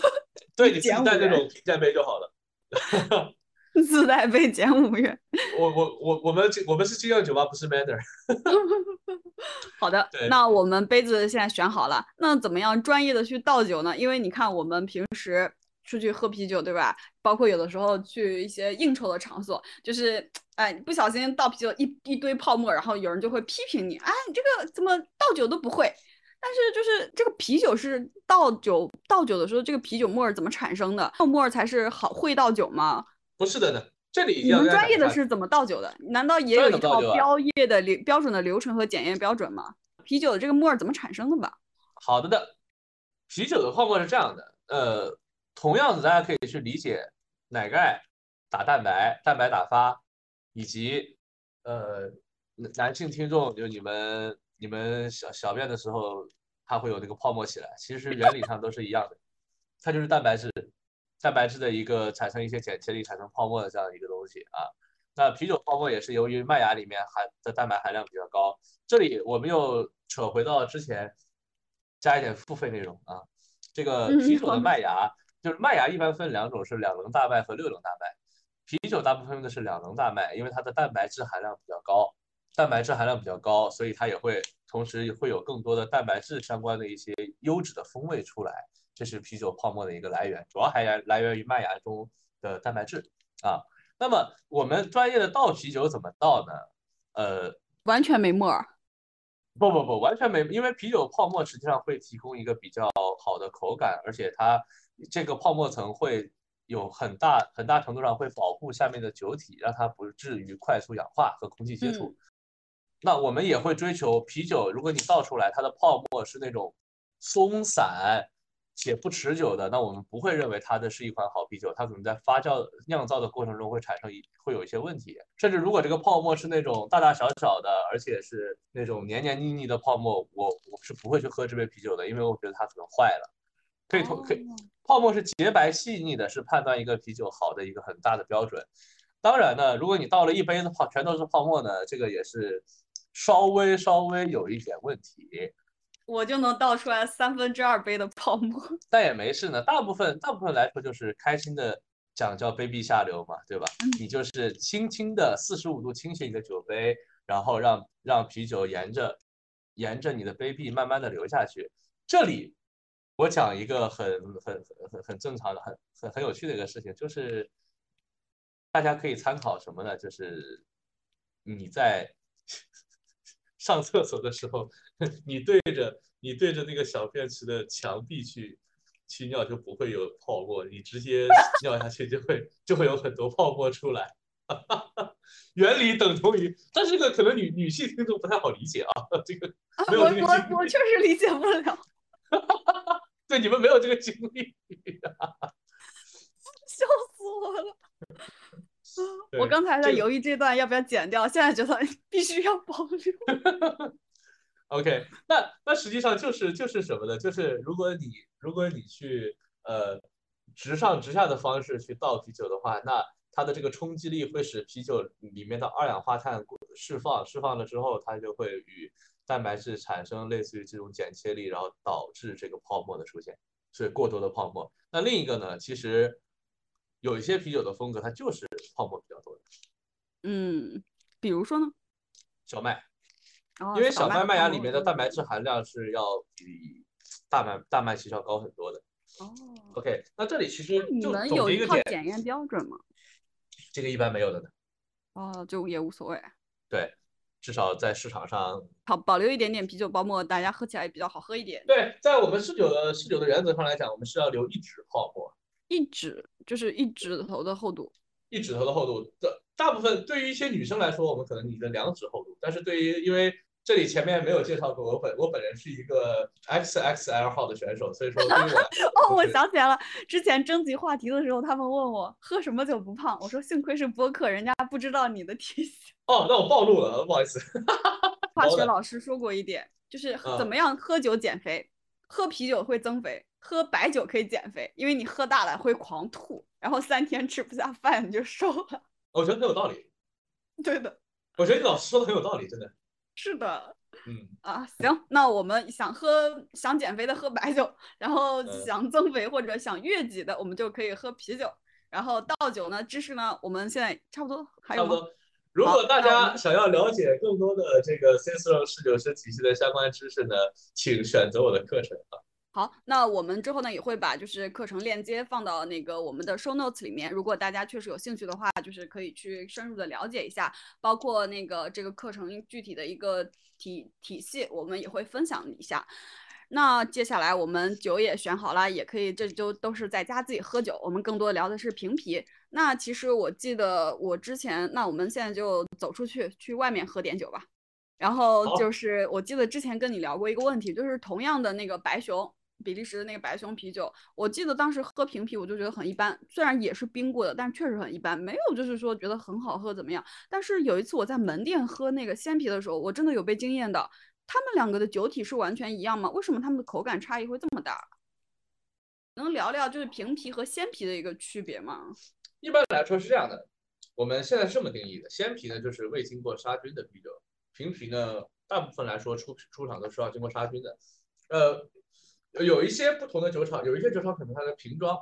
对你自己带那种品鉴杯就好了。自带杯减五元。我我我我们我们是精酿酒吧，不是 Manner。好的，那我们杯子现在选好了，那怎么样专业的去倒酒呢？因为你看我们平时出去喝啤酒，对吧？包括有的时候去一些应酬的场所，就是哎不小心倒啤酒一一堆泡沫，然后有人就会批评你，哎你这个怎么倒酒都不会。但是就是这个啤酒是倒酒倒酒的时候，这个啤酒沫儿怎么产生的？泡沫儿才是好会倒酒吗？不是的呢，这里你们专业的是怎么倒酒的？难道也有一套啊标业的流标准的流程和检验标准吗？啤酒的这个沫儿怎么产生的吧？好的的，啤酒的泡沫是这样的，呃，同样的大家可以去理解奶盖打蛋白、蛋白打发，以及呃男性听众就你们你们小小便的时候，它会有那个泡沫起来，其实原理上都是一样的，它就是蛋白质。蛋白质的一个产生一些碱切力产生泡沫的这样一个东西啊，那啤酒泡沫也是由于麦芽里面含的蛋白含量比较高。这里我们又扯回到之前，加一点付费内容啊。这个啤酒的麦芽，就是麦芽一般分两种，是两棱大麦和六棱大麦。啤酒大部分用的是两棱大麦，因为它的蛋白质含量比较高，蛋白质含量比较高，所以它也会同时会有更多的蛋白质相关的一些优质的风味出来。这是啤酒泡沫的一个来源，主要还来来源于麦芽中的蛋白质啊。那么我们专业的倒啤酒怎么倒呢？呃，完全没沫儿。不不不，完全没，因为啤酒泡沫实际上会提供一个比较好的口感，而且它这个泡沫层会有很大很大程度上会保护下面的酒体，让它不至于快速氧化和空气接触。那我们也会追求啤酒，如果你倒出来它的泡沫是那种松散。且不持久的，那我们不会认为它的是一款好啤酒，它可能在发酵酿造的过程中会产生一会有一些问题，甚至如果这个泡沫是那种大大小小的，而且是那种黏黏腻腻的泡沫，我我是不会去喝这杯啤酒的，因为我觉得它可能坏了。可以同可以，泡沫是洁白细腻的，是判断一个啤酒好的一个很大的标准。当然呢，如果你倒了一杯的泡全都是泡沫呢，这个也是稍微稍微有一点问题。我就能倒出来三分之二杯的泡沫，但也没事呢。大部分大部分来说就是开心的，讲叫杯壁下流嘛，对吧？你就是轻轻的四十五度倾斜你的酒杯，然后让让啤酒沿着沿着你的杯壁慢慢的流下去。这里我讲一个很很很很正常的、很很很有趣的一个事情，就是大家可以参考什么呢？就是你在。上厕所的时候，你对着你对着那个小便池的墙壁去去尿，就不会有泡沫。你直接 尿下去就会就会有很多泡沫出来。原理等同于，但是这个可能女女性听众不太好理解啊。这个我我我确实理解不了。对，你们没有这个经历。笑死我了。我刚才在犹豫这段要不要剪掉，现在觉得 必须要保留。OK，那那实际上就是就是什么呢？就是如果你如果你去呃直上直下的方式去倒啤酒的话，那它的这个冲击力会使啤酒里面的二氧化碳释放，释放了之后，它就会与蛋白质产生类似于这种剪切力，然后导致这个泡沫的出现，所以过多的泡沫。那另一个呢，其实。有一些啤酒的风格，它就是泡沫比较多的。嗯，比如说呢？小麦，因为小麦麦芽里面的蛋白质含量是要比大麦大麦其实要高很多的。哦。OK，那这里其实你们有一套检验标准吗？这个一般没有的呢。哦，就也无所谓。对，至少在市场上，好保留一点点啤酒泡沫，大家喝起来也比较好喝一点。对，在我们试酒的试酒的原则上来讲，我们是要留一指泡沫。一指就是一指头的厚度，一指头的厚度的大部分对于一些女生来说，我们可能你的两指厚度，但是对于因为这里前面没有介绍过，我本我本人是一个 XXL 号的选手，所以说哦，我想起来了，之前征集话题的时候，他们问我喝什么酒不胖，我说幸亏是播客，人家不知道你的体型。哦，那我暴露了，不好意思。化学老师说过一点，就是怎么样喝酒减肥，喝啤酒会增肥。喝白酒可以减肥，因为你喝大了会狂吐，然后三天吃不下饭你就瘦了。我觉得很有道理。对的，我觉得你老师说的很有道理，真的。是的。嗯啊，行，那我们想喝想减肥的喝白酒，然后想增肥或者想越级的，我们就可以喝啤酒。然后倒酒呢，知识呢，我们现在差不多还有差不多。如果大家想要了解更多的这个 C 四六侍酒师体系的相关知识呢，请选择我的课程啊。好，那我们之后呢也会把就是课程链接放到那个我们的 show notes 里面。如果大家确实有兴趣的话，就是可以去深入的了解一下，包括那个这个课程具体的一个体体系，我们也会分享一下。那接下来我们酒也选好了，也可以，这就都是在家自己喝酒。我们更多聊的是平皮。那其实我记得我之前，那我们现在就走出去，去外面喝点酒吧。然后就是我记得之前跟你聊过一个问题，就是同样的那个白熊。比利时的那个白熊啤酒，我记得当时喝瓶啤我就觉得很一般，虽然也是冰过的，但确实很一般，没有就是说觉得很好喝怎么样。但是有一次我在门店喝那个鲜啤的时候，我真的有被惊艳到。他们两个的酒体是完全一样吗？为什么他们的口感差异会这么大？能聊聊就是瓶啤和鲜啤的一个区别吗？一般来说是这样的，我们现在是这么定义的：鲜啤呢就是未经过杀菌的啤酒，瓶啤呢大部分来说出出厂都是要经过杀菌的，呃。有一些不同的酒厂，有一些酒厂可能它的瓶装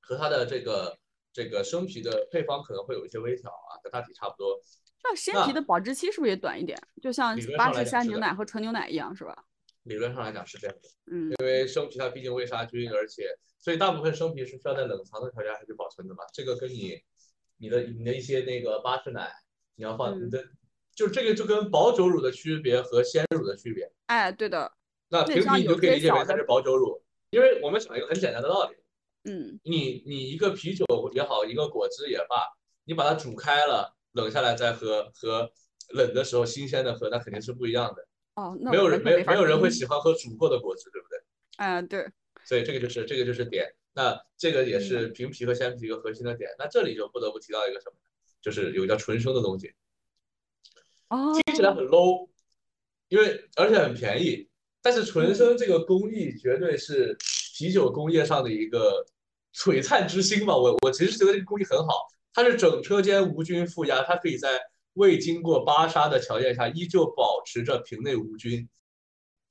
和它的这个这个生啤的配方可能会有一些微调啊，但大体差不多。那鲜啤的保质期是不是也短一点？就像巴氏上来讲是的鲜牛奶和纯牛奶一样，是吧？理论上来讲是这样的，嗯因为生啤它毕竟未杀菌，而且所以大部分生啤是需要在冷藏的条件下去保存的嘛。这个跟你你的你的一些那个巴氏奶，你要放嗯你的，就这个就跟保酒乳的区别和鲜乳的区别。哎，对的，那平啤你就可以理解为它是保酒乳，因为我们讲一个很简单的道理，嗯你你一个啤酒也好，一个果汁也罢，你把它煮开了，冷下来再喝，和冷的时候新鲜的喝，那肯定是不一样的。哦，那没有人没法没没有人会喜欢喝煮过的果汁，对不对？啊，对，所以这个就是这个就是点。那这个也嗯是平皮和鲜皮一个核心的点。那这里就不得不提到一个什么？就是有一个叫纯生的东西，哦，听起来很 low，因为而且很便宜，但是纯生这个工艺绝对是啤酒工业上的一个璀璨之星吧。我我其实觉得这个工艺很好，它是整车间无菌负压，它可以在未经过巴沙的条件下依旧保持着瓶内无菌，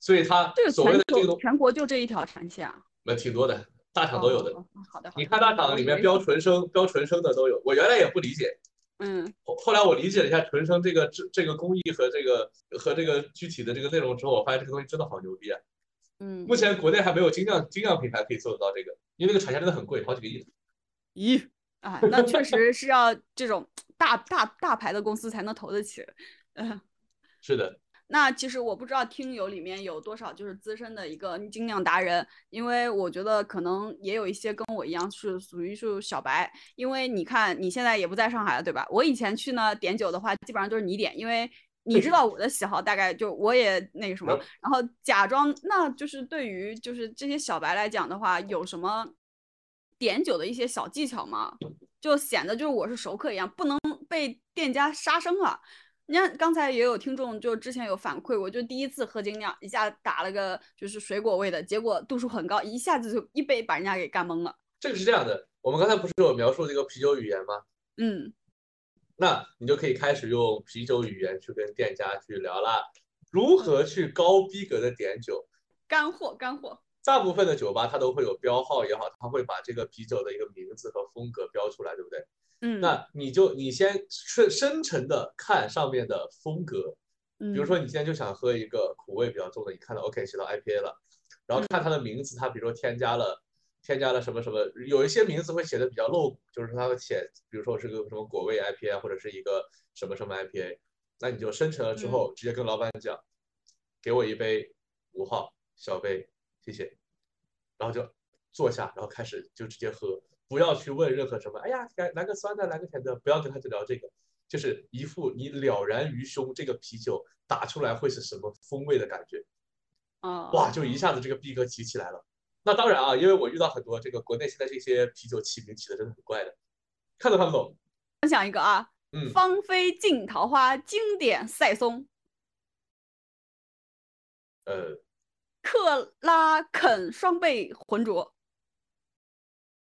所以它这个所谓的这个全国就这一条产线啊，那挺多的，大厂都有的。好的，好的你看大厂里面标，纯生、标纯生的都有，我原来也不理解，嗯后后来我理解了一下纯生这个这这个工艺和这个和这个具体的这个内容之后，我发现这个东西真的好牛逼啊！嗯，目前国内还没有精酿精酿品牌可以做得到这个，因为那个产线真的很贵，好几个亿。咦，啊，那确实是要这种大大大牌的公司才能投得起，嗯。是的，那其实我不知道听友里面有多少就是资深的一个精酿达人，因为我觉得可能也有一些跟我一样是属于是小白，因为你看你现在也不在上海了，对吧？我以前去呢点酒的话，基本上都是你点，因为你知道我的喜好，大概就我也那个什么嗯，然后假装那就是对于就是这些小白来讲的话，有什么点酒的一些小技巧吗？就显得就是我是熟客一样，不能被店家杀生啊。你看刚才也有听众就之前有反馈，我就第一次喝精酿，一下打了个就是水果味的，结果度数很高，一下子就一杯把人家给干懵了。这个是这样的，我们刚才不是有描述这个啤酒语言吗？嗯那你就可以开始用啤酒语言去跟店家去聊啦，如何去高逼格的点酒。干货干货。大部分的酒吧它都会有标号也好，它会把这个啤酒的一个名字和风格标出来，对不对？嗯，那你就你先深深沉的看上面的风格，比比如说你现在就想喝一个苦味比较重的，你看到 OK 写到 IPA 了，然后看它的名字，它比如说添加了添加了什么什么，有一些名字会写的比较露骨，就是它会写，比如说是个什么果味 IPA 或者是一个什么什么 IPA，那你就深沉了之后，直接跟老板讲，给我一杯五号小杯，谢谢，然后就坐下，然后开始就直接喝，不要去问任何什么，哎呀，来来个酸的，来个甜的，不要跟他去聊这个，就是一副你了然于胸，这个啤酒打出来会是什么风味的感觉，啊，哇，就一下子这个逼格提起来了。那当然啊，因为我遇到很多这个国内现在这些啤酒起名起的真的很怪的，看都看不懂。分享一个啊，嗯，芳菲尽桃花经典赛松，呃，克拉肯双倍浑浊。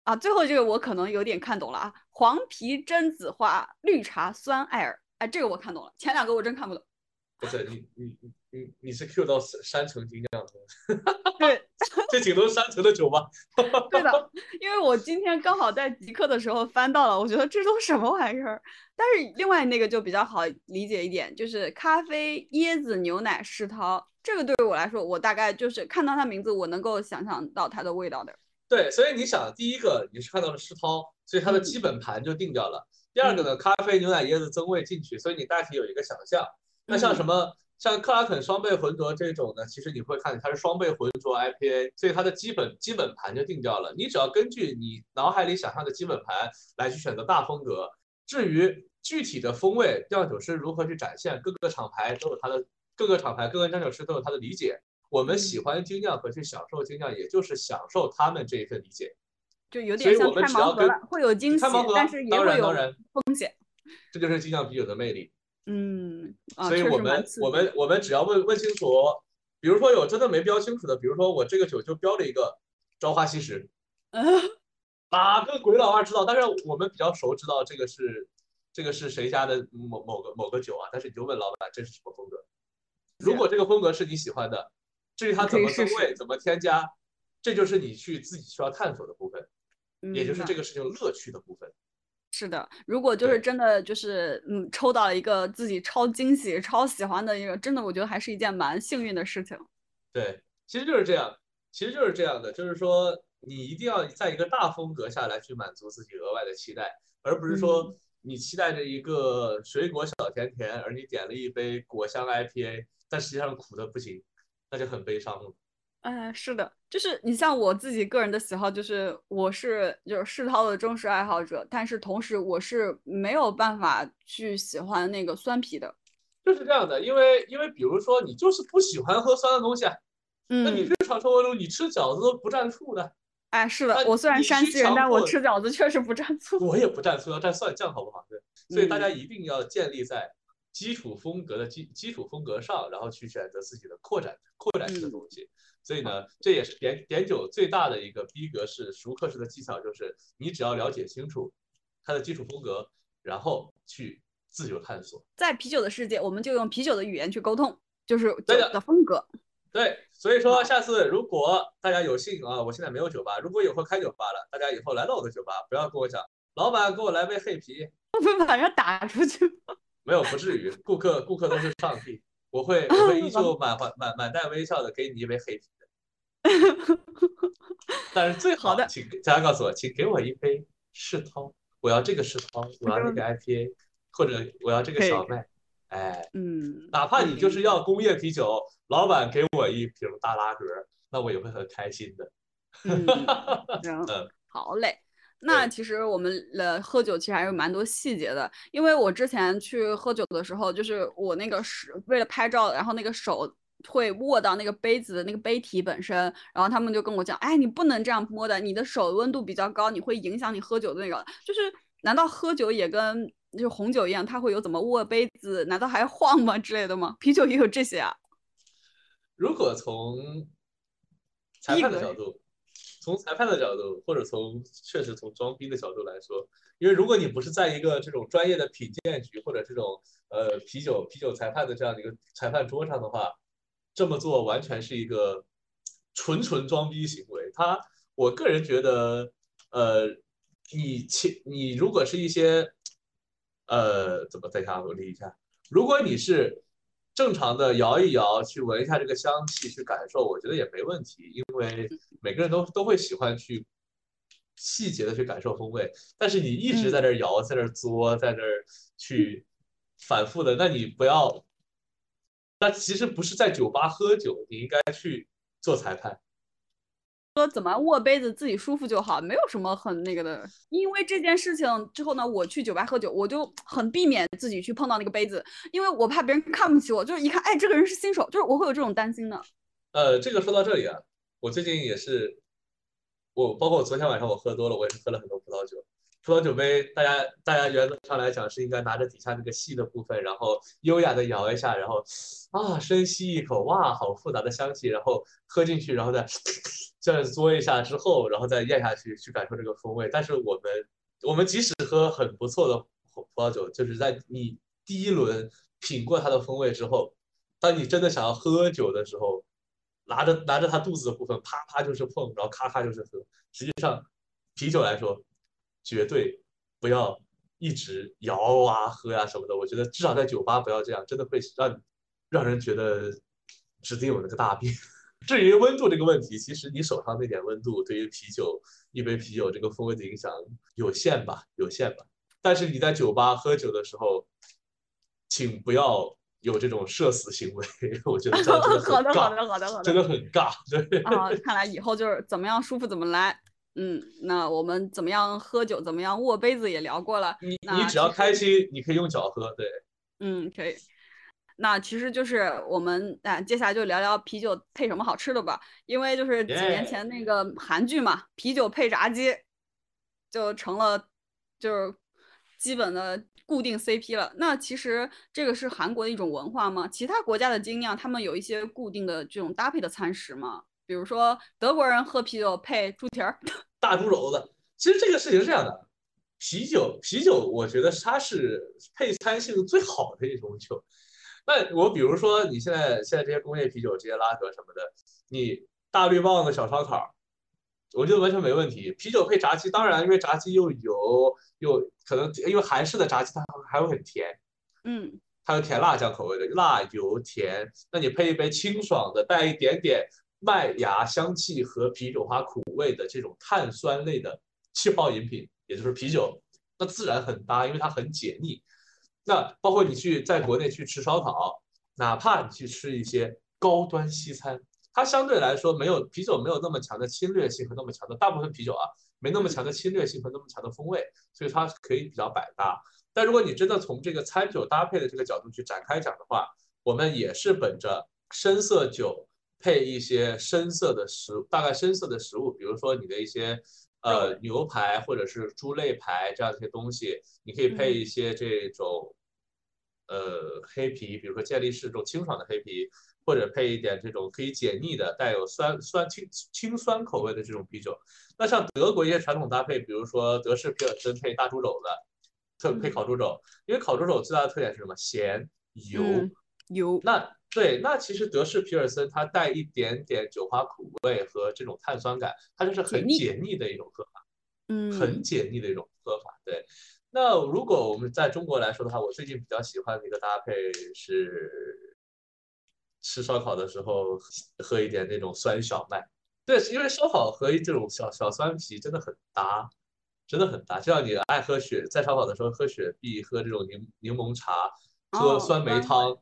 啊，最后这个我可能有点看懂了啊，黄皮榛子花绿茶酸艾尔，哎，这个我看懂了，前两个我真看不懂。不是你你你你你是 Q 到山山城精酿的，对，这挺多山城的酒吧？对的，因为我今天刚好在极客的时候翻到了，我觉得这都什么玩意儿？但是另外那个就比较好理解一点，就是咖啡、椰子、牛奶、世涛，这个对于我来说，我大概就是看到它名字，我能够想象到它的味道的。对，所以你想，第一个你是看到了世涛，所以它的嗯基本盘就定掉了。第二个呢，咖啡、牛奶、椰子增味进去，所以你大体有一个想象。那像什嗯么像克拉肯双倍浑浊这种呢，其实你会看它是双倍浑浊 IPA，所以它的基本基本盘就定掉了。你只要根据你脑海里想象的基本盘来去选择大风格。至于具体的风味，酿酒师如何去展现，各个厂牌都有它的各个厂牌各个酿酒师都有他的理解。我们喜欢精酿和去享受精酿，也就是享受他们这一份理解。就有所以点像我们只要跟开盲盒了，会有惊喜但是也有然当然风险。这就是精酿啤酒的魅力。嗯，啊，所以我们我们我们只要问问清楚，比如说有真的没标清楚的，比如说我这个酒就标了一个朝花夕拾，哪个鬼老二知道？但是我们比较熟，知道这个是这个是谁家的某某个某个酒啊。但是你就问老板这是什么风格？如果这个风格是你喜欢的，至于它怎么以试试增味、怎么添加，这就是你去自己需要探索的部分，也就是这个。事情乐趣的部分。是的，如果就是真的就是嗯抽到了一个自己超惊喜、超喜欢的一个，真的我觉得还是一件蛮幸运的事情。对，其实就是这样，其实就是这样的，就是说你一定要在一个大风格下来去满足自己额外的期待，而不是说你期待着一个水果小甜甜，而你点了一杯果香 IPA，但实际上苦的不行，那就很悲伤了。哎，是的，就是你像我自己个人的喜好，就是我是就是世涛的忠实爱好者，但是同时我是没有办法去喜欢那个酸啤的。就是这样的，因为因为比如说你就是不喜欢喝酸的东西啊，那你嗯，日常生活中你吃饺子都不蘸醋的，哎，是的，我虽然山西人，但我吃饺子确实不蘸醋。我也不蘸醋，要蘸蒜酱，好不好？对，所以大家嗯一定要建立在基础风格的基基础风格上，然后去选择自己的扩展扩展式的嗯东西。所以呢，这也是点点酒最大的一个逼格是熟客式的技巧，就是你只要了解清楚它的基础风格，然后去自由探索。在啤酒的世界，我们就用啤酒的语言去沟通，就是酒的的风格。对，所以说下次如果大家有幸啊，我现在没有酒吧，如果以后开酒吧了，大家以后来到我的酒吧，不要跟我讲，老板给我来杯黑啤，会 不会把人打出去？没有，不至于，顾客顾客都是上帝，我会 我会依旧满怀满满带微笑的给你一杯黑啤的。但是最好好的请大家告诉我，请给我一杯世涛，我要这个世涛，我要那个 IPA，或者我要这个小麦，哎，嗯，哪怕你就是嗯要工业啤酒，老板给我一瓶大拉格，那我也会很开心的。嗯，好嘞。那其实我们呃喝酒其实还有蛮多细节的，因为我之前去喝酒的时候，就是我那个是为了拍照，然后那个手会握到那个杯子的那个杯体本身，然后他们就跟我讲，哎，你不能这样摸的，你的手温度比较高，你会影响你喝酒的那个。就是难道喝酒也跟就是红酒一样，它会有怎么握杯子？难道还晃吗之类的吗？啤酒也有这些啊？如果从裁判的角度，从裁判的角度，或者从确实从装逼的角度来说，因为如果你不是在一个这种专业的品鉴局或者这种呃啤酒啤酒裁判的这样的一个裁判桌上的话，这么做完全是一个纯纯装逼行为。他，我个人觉得，呃，你其你如果是一些，呃，怎么等一下我理一下，如果你是正常的摇一摇，去闻一下这个香气，去感受，我觉得也没问题，因为每个人都都会喜欢去细节的去感受风味。但是你一直在那摇，在那作，在那去反复的，那你不要，那其实不是在酒吧喝酒，你应该去做裁判。说怎么握杯子自己舒服就好，没有什么很那个的。因为这件事情之后呢，我去酒吧喝酒，我就很避免自己去碰到那个杯子，因为我怕别人看不起我，就是一看，哎，这个人是新手，就是我会有这种担心的。呃，这个说到这里啊，我最近也是，我包括我昨天晚上我喝多了，我也是喝了很多葡萄酒。葡萄酒杯，大家大家原则上来讲是应该拿着底下那个细的部分，然后优雅的摇一下，然后啊深吸一口，哇，好复杂的香气，然后喝进去，然后再这样嘬一下之后，然后再咽下去，去感受这个风味。但是我们我们即使喝很不错的葡萄酒，就是在你第一轮品过它的风味之后，当你真的想要喝酒的时候，拿着拿着它肚子的部分，啪啪就是碰，然后咔咔就是喝。实际上，啤酒来说，绝对不要一直摇啊喝呀、什么的。我觉得至少在酒吧不要这样，真的会让让人觉得指定有那个大病。至于温度这个问题，其实你手上那点温度对于啤酒一杯啤酒这个风味的影响有限吧，有限吧。但是你在酒吧喝酒的时候，请不要有这种社死行为，我觉得真的 很好的，好尬，的，好的，好真的。很尬。对，啊，看来以后就是怎么样舒服怎么来。嗯，那我们怎么样喝酒，怎么样握杯子也聊过了。你你只要开心，你可以用脚喝。对，嗯，可以。那其实就是我们啊，接下来就聊聊啤酒配什么好吃的吧。因为就是几年前那个韩剧嘛，啤酒配炸鸡，就成了就是基本的固定 CP 了。那其实这个是韩国的一种文化吗？其他国家的精酿他们有一些固定的这种搭配的餐食吗？比如说德国人喝啤酒配猪蹄儿，大猪肘子。其实这个事情是这样的，啤酒啤酒，我觉得它是配餐性最好的一种酒。那我比如说你现在现在这些工业啤酒、这些拉格什么的，你大绿棒子小烧烤，我觉得完全没问题。啤酒配炸鸡，当然因为炸鸡又油又可能因为韩式的炸鸡它还会很甜，嗯，它有甜辣酱口味的，辣油甜。那你配一杯清爽的，带一点点麦芽香气和啤酒花苦味的这种碳酸类的气泡饮品，也就是啤酒，那自然很搭，因为它很解腻。那包括你去在国内去吃烧烤，哪怕你去吃一些高端西餐，它相对来说没有啤酒没有那么强的侵略性和那么强的大部分啤酒啊，没那么强的侵略性和那么强的风味，所以它可以比较百搭。但如果你真的从这个餐酒搭配的这个角度去展开讲的话，我们也是本着深色酒配一些深色的食，大概深色的食物，比如说你的一些。呃，牛排或者是猪肋排这样一些东西，你可以配一些这种，呃，黑啤，比如说健力士这种清爽的黑啤，或者配一点这种可以解腻的、带有酸酸清清酸口味的这种啤酒。那像德国一些传统搭配，比如说德式皮尔森配大猪肘子，特配烤猪肘，因为烤猪肘最大的特点是什么？咸、油、油。那对，那其实德式皮尔森它带一点点酒花苦味和这种碳酸感，它就是很解腻的一种喝法，嗯，很解腻的一种喝法。对，那如果我们在中国来说的话，我最近比较喜欢的一个搭配是吃烧烤的时候喝一点那种酸小麦。对，因为烧烤和这种小小酸啤真的很搭，真的很搭。就像你爱喝雪，在烧烤的时候喝雪碧，喝这种柠柠檬茶，喝酸梅汤。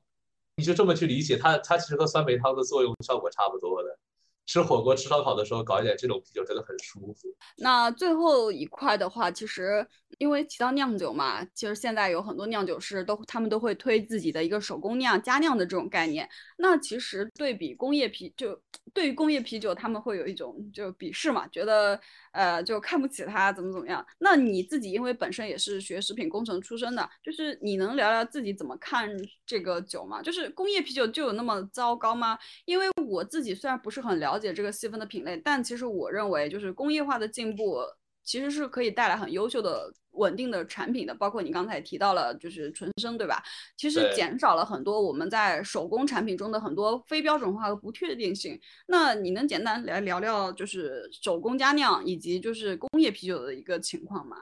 你就这么去理解它，它其实和酸梅汤的作用效果差不多的。吃火锅、吃烧烤的时候搞一点这种啤酒真的很舒服。那最后一块的话，其实因为提到酿酒嘛，其实现在有很多酿酒师都他们都会推自己的一个手工酿、加酿的这种概念。那其实对比工业啤就对于工业啤酒，他们会有一种就鄙视嘛，觉得呃就看不起他怎么怎么样。那你自己因为本身也是学食品工程出身的，就是你能聊聊自己怎么看这个酒吗？就是工业啤酒就有那么糟糕吗？因为我自己虽然不是很。了解这个细分的品类，但其实我认为，就是工业化的进步其实是可以带来很优秀的、稳定的产品的。包括你刚才提到了，就是纯生，对吧？其实减少了很多我们在手工产品中的很多非标准化和不确定性。那你能简单来聊聊，就是手工加酿以及就是工业啤酒的一个情况吗？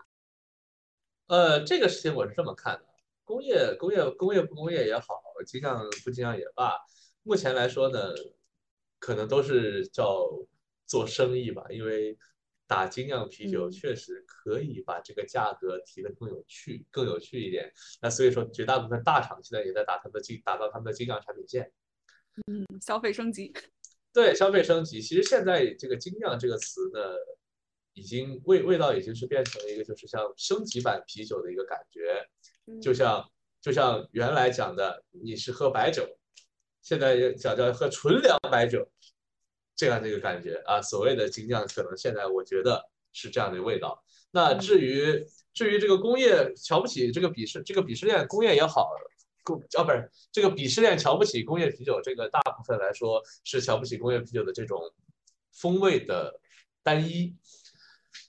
呃，这个事情我是这么看的：工业、工业、工业不工业也好，精酿不精酿也罢，目前来说呢。可能都是叫做生意吧，因为打精酿啤酒确实可以把这个价格提得更有趣、更有趣一点。那所以说，绝大部分大厂现在也在打他们的精，打造他们的精酿产品线。嗯，消费升级。对，消费升级。其实现在这个精酿这个词呢，已经味味道已经是变成了一个就是像升级版啤酒的一个感觉，就像就像原来讲的，你是喝白酒。现在讲叫喝纯粮白酒，这样的一个感觉啊，所谓的精酿，可能现在我觉得是这样的味道。那至于至于这个工业瞧不起这个鄙视这个鄙视链工业也好，工啊不是这个鄙视链瞧不起工业啤酒，这个大部分来说是瞧不起工业啤酒的这种风味的单一，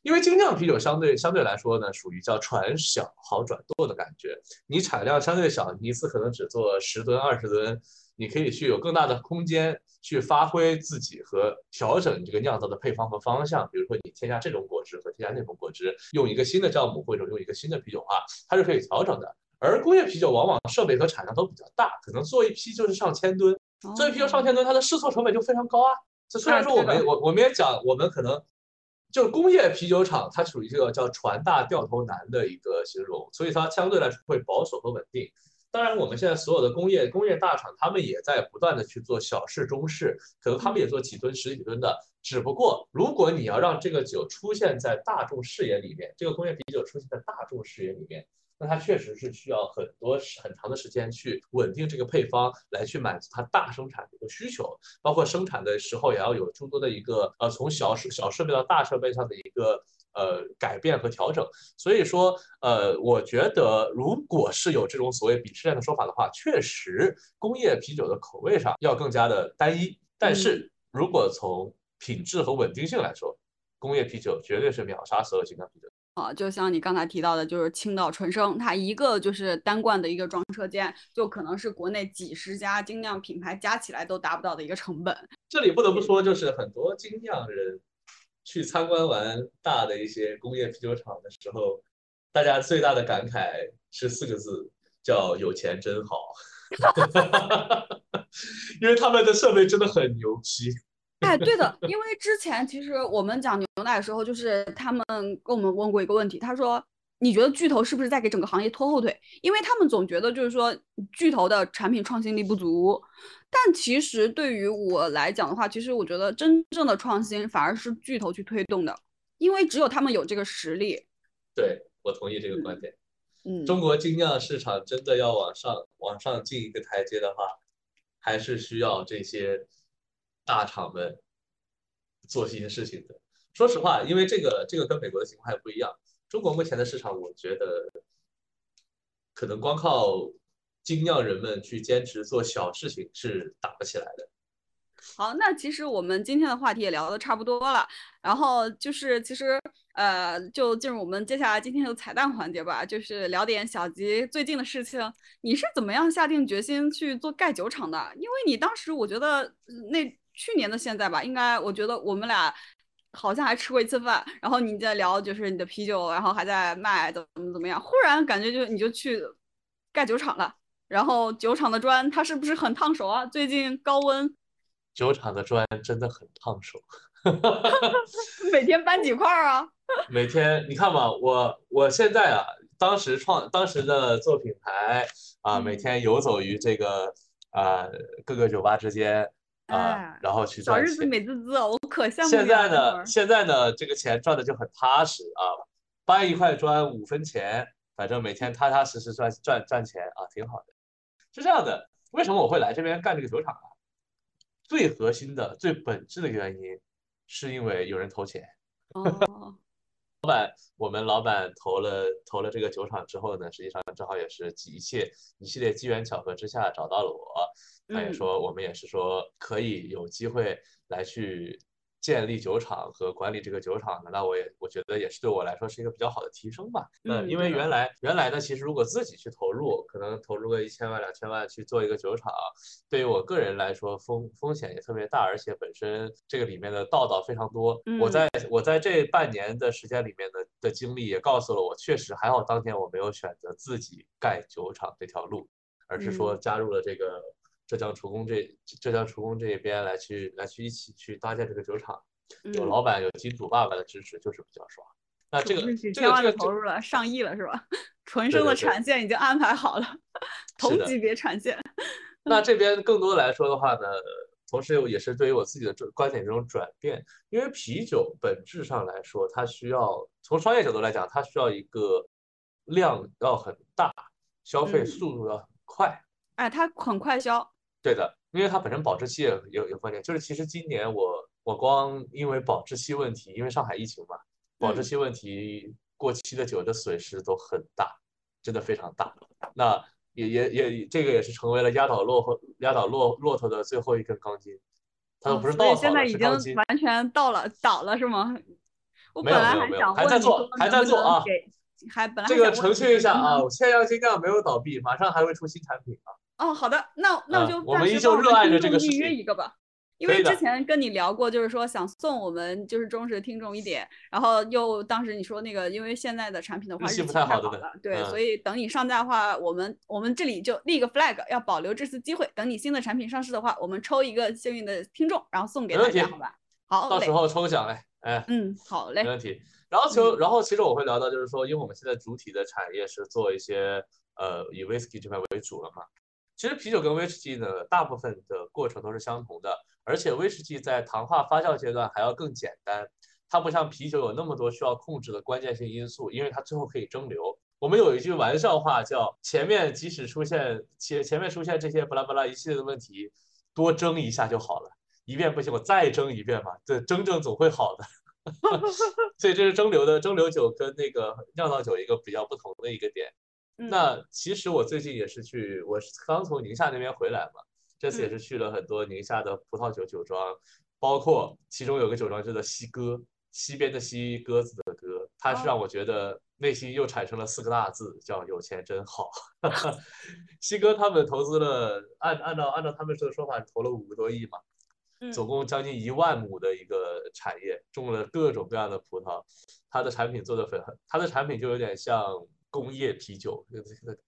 因为精酿啤酒相对相对来说呢，属于叫船小好转舵的感觉，你产量相对小，你一次可能只做十吨二十吨。你可以去有更大的空间去发挥自己和调整你这个酿造的配方和方向，比如说你添加这种果汁和添加那种果汁，用一个新的酵母或者用一个新的啤酒花，它是可以调整的。而工业啤酒往往设备和产量都比较大，可能做一批就是上千吨，做一批就上千吨，它的试错成本就非常高啊。这虽然说我们我我们也讲，我们可能就是工业啤酒厂它属于这个叫船大掉头难的一个形容，所以它相对来说会保守和稳定。当然，我们现在所有的工业工业大厂，他们也在不断的去做小试中试，可能他们也做几吨、十几吨的。只不过，如果你要让这个酒出现在大众视野里面，这个工业啤酒出现在大众视野里面，那它确实是需要很多很长的时间去稳定这个配方，来去满足它大生产的一个需求，包括生产的时候也要有诸多的一个呃，从小设小设备到大设备上的一个。呃，改变和调整，所以说，呃，我觉得，如果是有这种所谓鄙视链的说法的话，确实，工业啤酒的口味上要更加的单一。但是如果从品质和稳定性来说，工业啤酒绝对是秒杀所有精酿啤酒。啊，就像你刚才提到的，就是青岛纯生，它一个就是单罐的一个装车间，就可能是国内几十家精酿品牌加起来都达不到的一个成本。这里不得不说，就是很多精酿人。去参观完大的一些工业啤酒厂的时候，大家最大的感慨是四个字，叫有钱真好。因为他们的设备真的很牛批。哎，对的，因为之前其实我们讲牛奶的时候，就是他们跟我们问过一个问题，他说：“你觉得巨头是不是在给整个行业拖后腿？”因为他们总觉得就是说巨头的产品创新力不足。但其实对于我来讲的话，其实我觉得真正的创新反而是巨头去推动的，因为只有他们有这个实力。对我同意这个观点。嗯，中国精酿市场真的要往上往上进一个台阶的话，还是需要这些大厂们做一些事情的。说实话，因为这个这个跟美国的情况还不一样。中国目前的市场，我觉得可能光靠精酿人们去坚持做小事情是打不起来的。好，那其实我们今天的话题也聊的差不多了，然后就是其实呃，就进入我们接下来今天的彩蛋环节吧，就是聊点小吉最近的事情。你是怎么样下定决心去做盖酒厂的？因为你当时我觉得那去年的现在吧，应该我觉得我们俩好像还吃过一次饭，然后你在聊就是你的啤酒，然后还在卖怎么怎么样，忽然感觉就你就去盖酒厂了，然后酒厂的砖它是不是很烫手啊？最近高温。酒厂的砖真的很烫手，每天搬几块啊？每天你看嘛，我我现在啊，当时创当时的做品牌啊，每天游走于这个啊各个酒吧之间啊，然后去小日子美滋滋，我可羡慕现在呢，现在呢，这个钱赚的就很踏实啊，搬一块砖五分钱，反正每天踏踏实实赚赚赚钱啊，挺好的。是这样的，为什么我会来这边干这个酒厂啊？最核心的、最本质的原因，是因为有人投钱。哦，老板，我们老板投了投了这个酒厂之后呢，实际上正好也是一切一系列机缘巧合之下找到了我。他也说，我们也是说可以有机会来去。建立酒厂和管理这个酒厂的，那我也我觉得也是对我来说是一个比较好的提升吧。嗯，因为原来原来呢，其实如果自己去投入，可能投入个一千万两千万去做一个酒厂，对于我个人来说风风险也特别大，而且本身这个里面的道道非常多。我在我在这半年的时间里面的的经历也告诉了我，确实还好当天我没有选择自己盖酒厂这条路，而是说加入了这个。浙江厨工这浙江厨工这一边来去来去一起去搭建这个酒厂，有老板有金主爸爸的支持，就是比较爽。那这个这个这个投入了上亿了是吧？纯生的产线已经安排好了，同级别产线。那这边更多来说的话呢，同时也是对于我自己的观点这种转变，因为啤酒本质上来说，它需要从商业角度来讲，它需要一个量要很大，消费速度要很快。哎，它很快消。对的，因为它本身保质期也有有关键，就是其实今年我我光因为保质期问题，因为上海疫情嘛，保质期问题过期的酒的损失都很大，真的非常大。那也也也这个也是成为了压倒骆驼压倒骆骆驼的最后一根钢筋，它都不是稻草现在已经完全到了倒了是吗？我本来还想还在做还在做啊，还本来这个澄清一下啊，千阳精酿没有倒闭，马上还会出新产品啊。哦，好的，那那就我们依旧热爱着这个事情。预约一个吧，因为之前跟你聊过，就是说想送我们就是忠实听众一点，然后又当时你说那个，因为现在的产品的话日期太好了，对，所以等你上架的话，我们我们这里就立个 flag，要保留这次机会，等你新的产品上市的话，我们抽一个幸运的听众，然后送给大家，好吧？好，到时候抽奖嘞，哎，嗯，好嘞，没问题。然后就然后其实我会聊到，就是说，因为我们现在主体的产业是做一些呃以 whisky 这块为主了嘛。其实啤酒跟威士忌呢，大部分的过程都是相同的，而且威士忌在糖化发酵阶段还要更简单，它不像啤酒有那么多需要控制的关键性因素，因为它最后可以蒸馏。我们有一句玩笑话叫“前面即使出现前前面出现这些巴拉巴拉一系列的问题，多蒸一下就好了，一遍不行我再蒸一遍嘛，这蒸蒸总会好的。所以这是蒸馏的蒸馏酒跟那个酿造酒一个比较不同的一个点。那其实我最近也是去，我是刚从宁夏那边回来嘛，这次也是去了很多宁夏的葡萄酒酒庄，包括其中有个酒庄叫做西哥，西边的西鸽子的鸽，它是让我觉得内心又产生了四个大字，叫有钱真好。西哥他们投资了，按按照按照他们说的说法，投了五个多亿嘛，总共将近一万亩的一个产业，种了各种各样的葡萄，它的产品做的很，它的产品就有点像工业啤酒，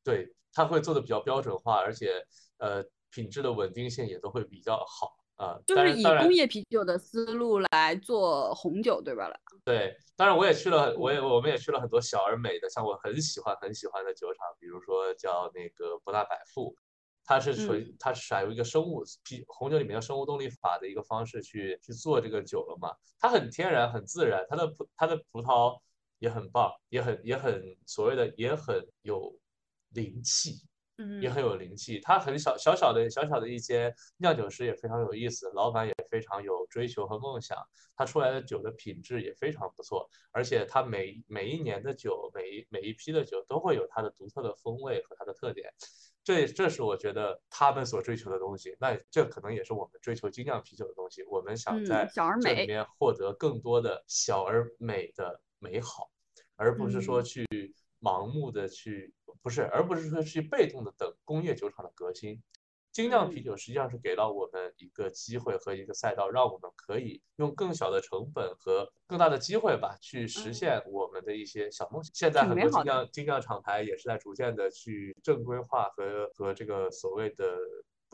对，它会做的比较标准化，而且呃品质的稳定性也都会比较好啊。就是以工业啤酒的思路来做红酒，对吧？对，当然我也去了，我也我们也去了很多小而美的，像我很喜欢很喜欢的酒厂，比如说叫那个博纳百富。它是属于，它是采用一个生物啤红酒里面的生物动力法的一个方式去去做这个酒了嘛？它很天然，很自然，它的葡它的葡萄也很棒，也很也很所谓的也很有灵气。嗯也很有灵气，他很小小小的小小的一间酿酒师也非常有意思，老板也非常有追求和梦想，他出来的酒的品质也非常不错，而且他每每一年的酒，每一每一批的酒都会有它的独特的风味和它的特点，这这是我觉得他们所追求的东西，那这可能也是我们追求精酿啤酒的东西，我们想在这里面获得更多的小而美的美好，而不是说去盲目的去。不是，而不是说去被动的等工业酒厂的革新。精酿啤酒实际上是给了我们一个机会和一个赛道，让我们可以用更小的成本和更大的机会吧，去实现我们的一些小梦想。现在很多精酿精酿厂牌也是在逐渐的去正规化和和这个所谓的。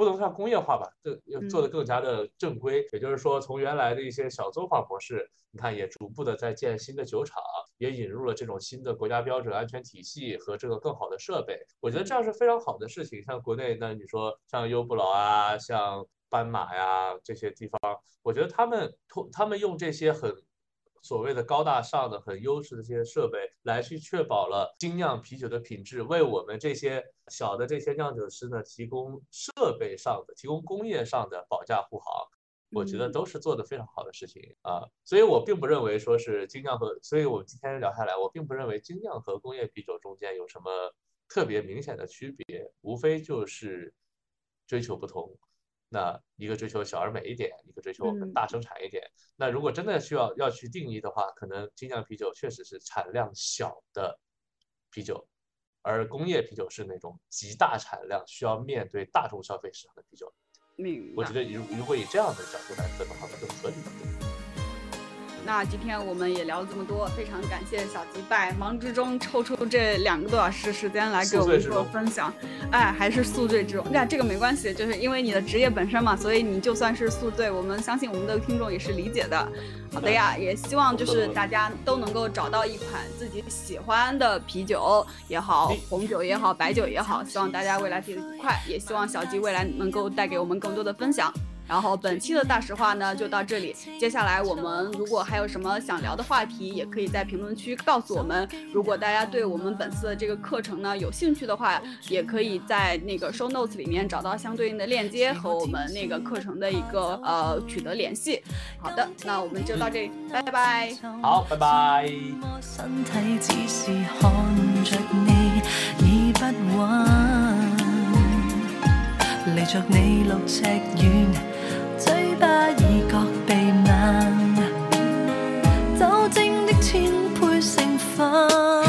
不能算工业化吧，这要做的更加的正规。也就是说，从原来的一些小作坊模式，你看也逐步的在建新的酒厂，也引入了这种新的国家标准、安全体系和这个更好的设备。我觉得这样是非常好的事情。像国内，那你说像优布劳啊，像斑马呀这些地方，我觉得他们通他们用这些很。所谓的高大上的、很优质的这些设备，来去确保了精酿啤酒的品质，为我们这些小的这些酿酒师呢提供设备上的、提供工业上的保驾护航，我觉得都是做的非常好的事情啊。所以我并不认为说是精酿和，所以我们今天聊下来，我并不认为精酿和工业啤酒中间有什么特别明显的区别，无非就是追求不同。那一个追求小而美一点，一个追求我们大生产一点。那如果真的需要要去定义的话，可能精酿啤酒确实是产量小的啤酒，而工业啤酒是那种极大产量需要面对大众消费市场的啤酒。明我觉得如如果以这样的角度来分的话，更合理。那今天我们也聊了这么多，非常感谢小吉百忙之中抽出这两个多小时时间来给我们做分享。哎，还是宿醉之中，那这个没关系，就是因为你的职业本身嘛，所以你就算是宿醉，我们相信我们的听众也是理解的。好的呀，也希望就是大家都能够找到一款自己喜欢的啤酒也好，红酒也好，白酒也好，希望大家未来体愉快，也希望小吉未来能够带给我们更多的分享。然后本期的大实话呢就到这里，接下来我们如果还有什么想聊的话题，也可以在评论区告诉我们。如果大家对我们本次的这个课程呢有兴趣的话，也可以在那个 show notes 里面找到相对应的链接和我们那个课程的一个呃取得联系。好的，那我们就到这里，拜拜。好，拜拜。离着你六尺不觉酒精的千倍成分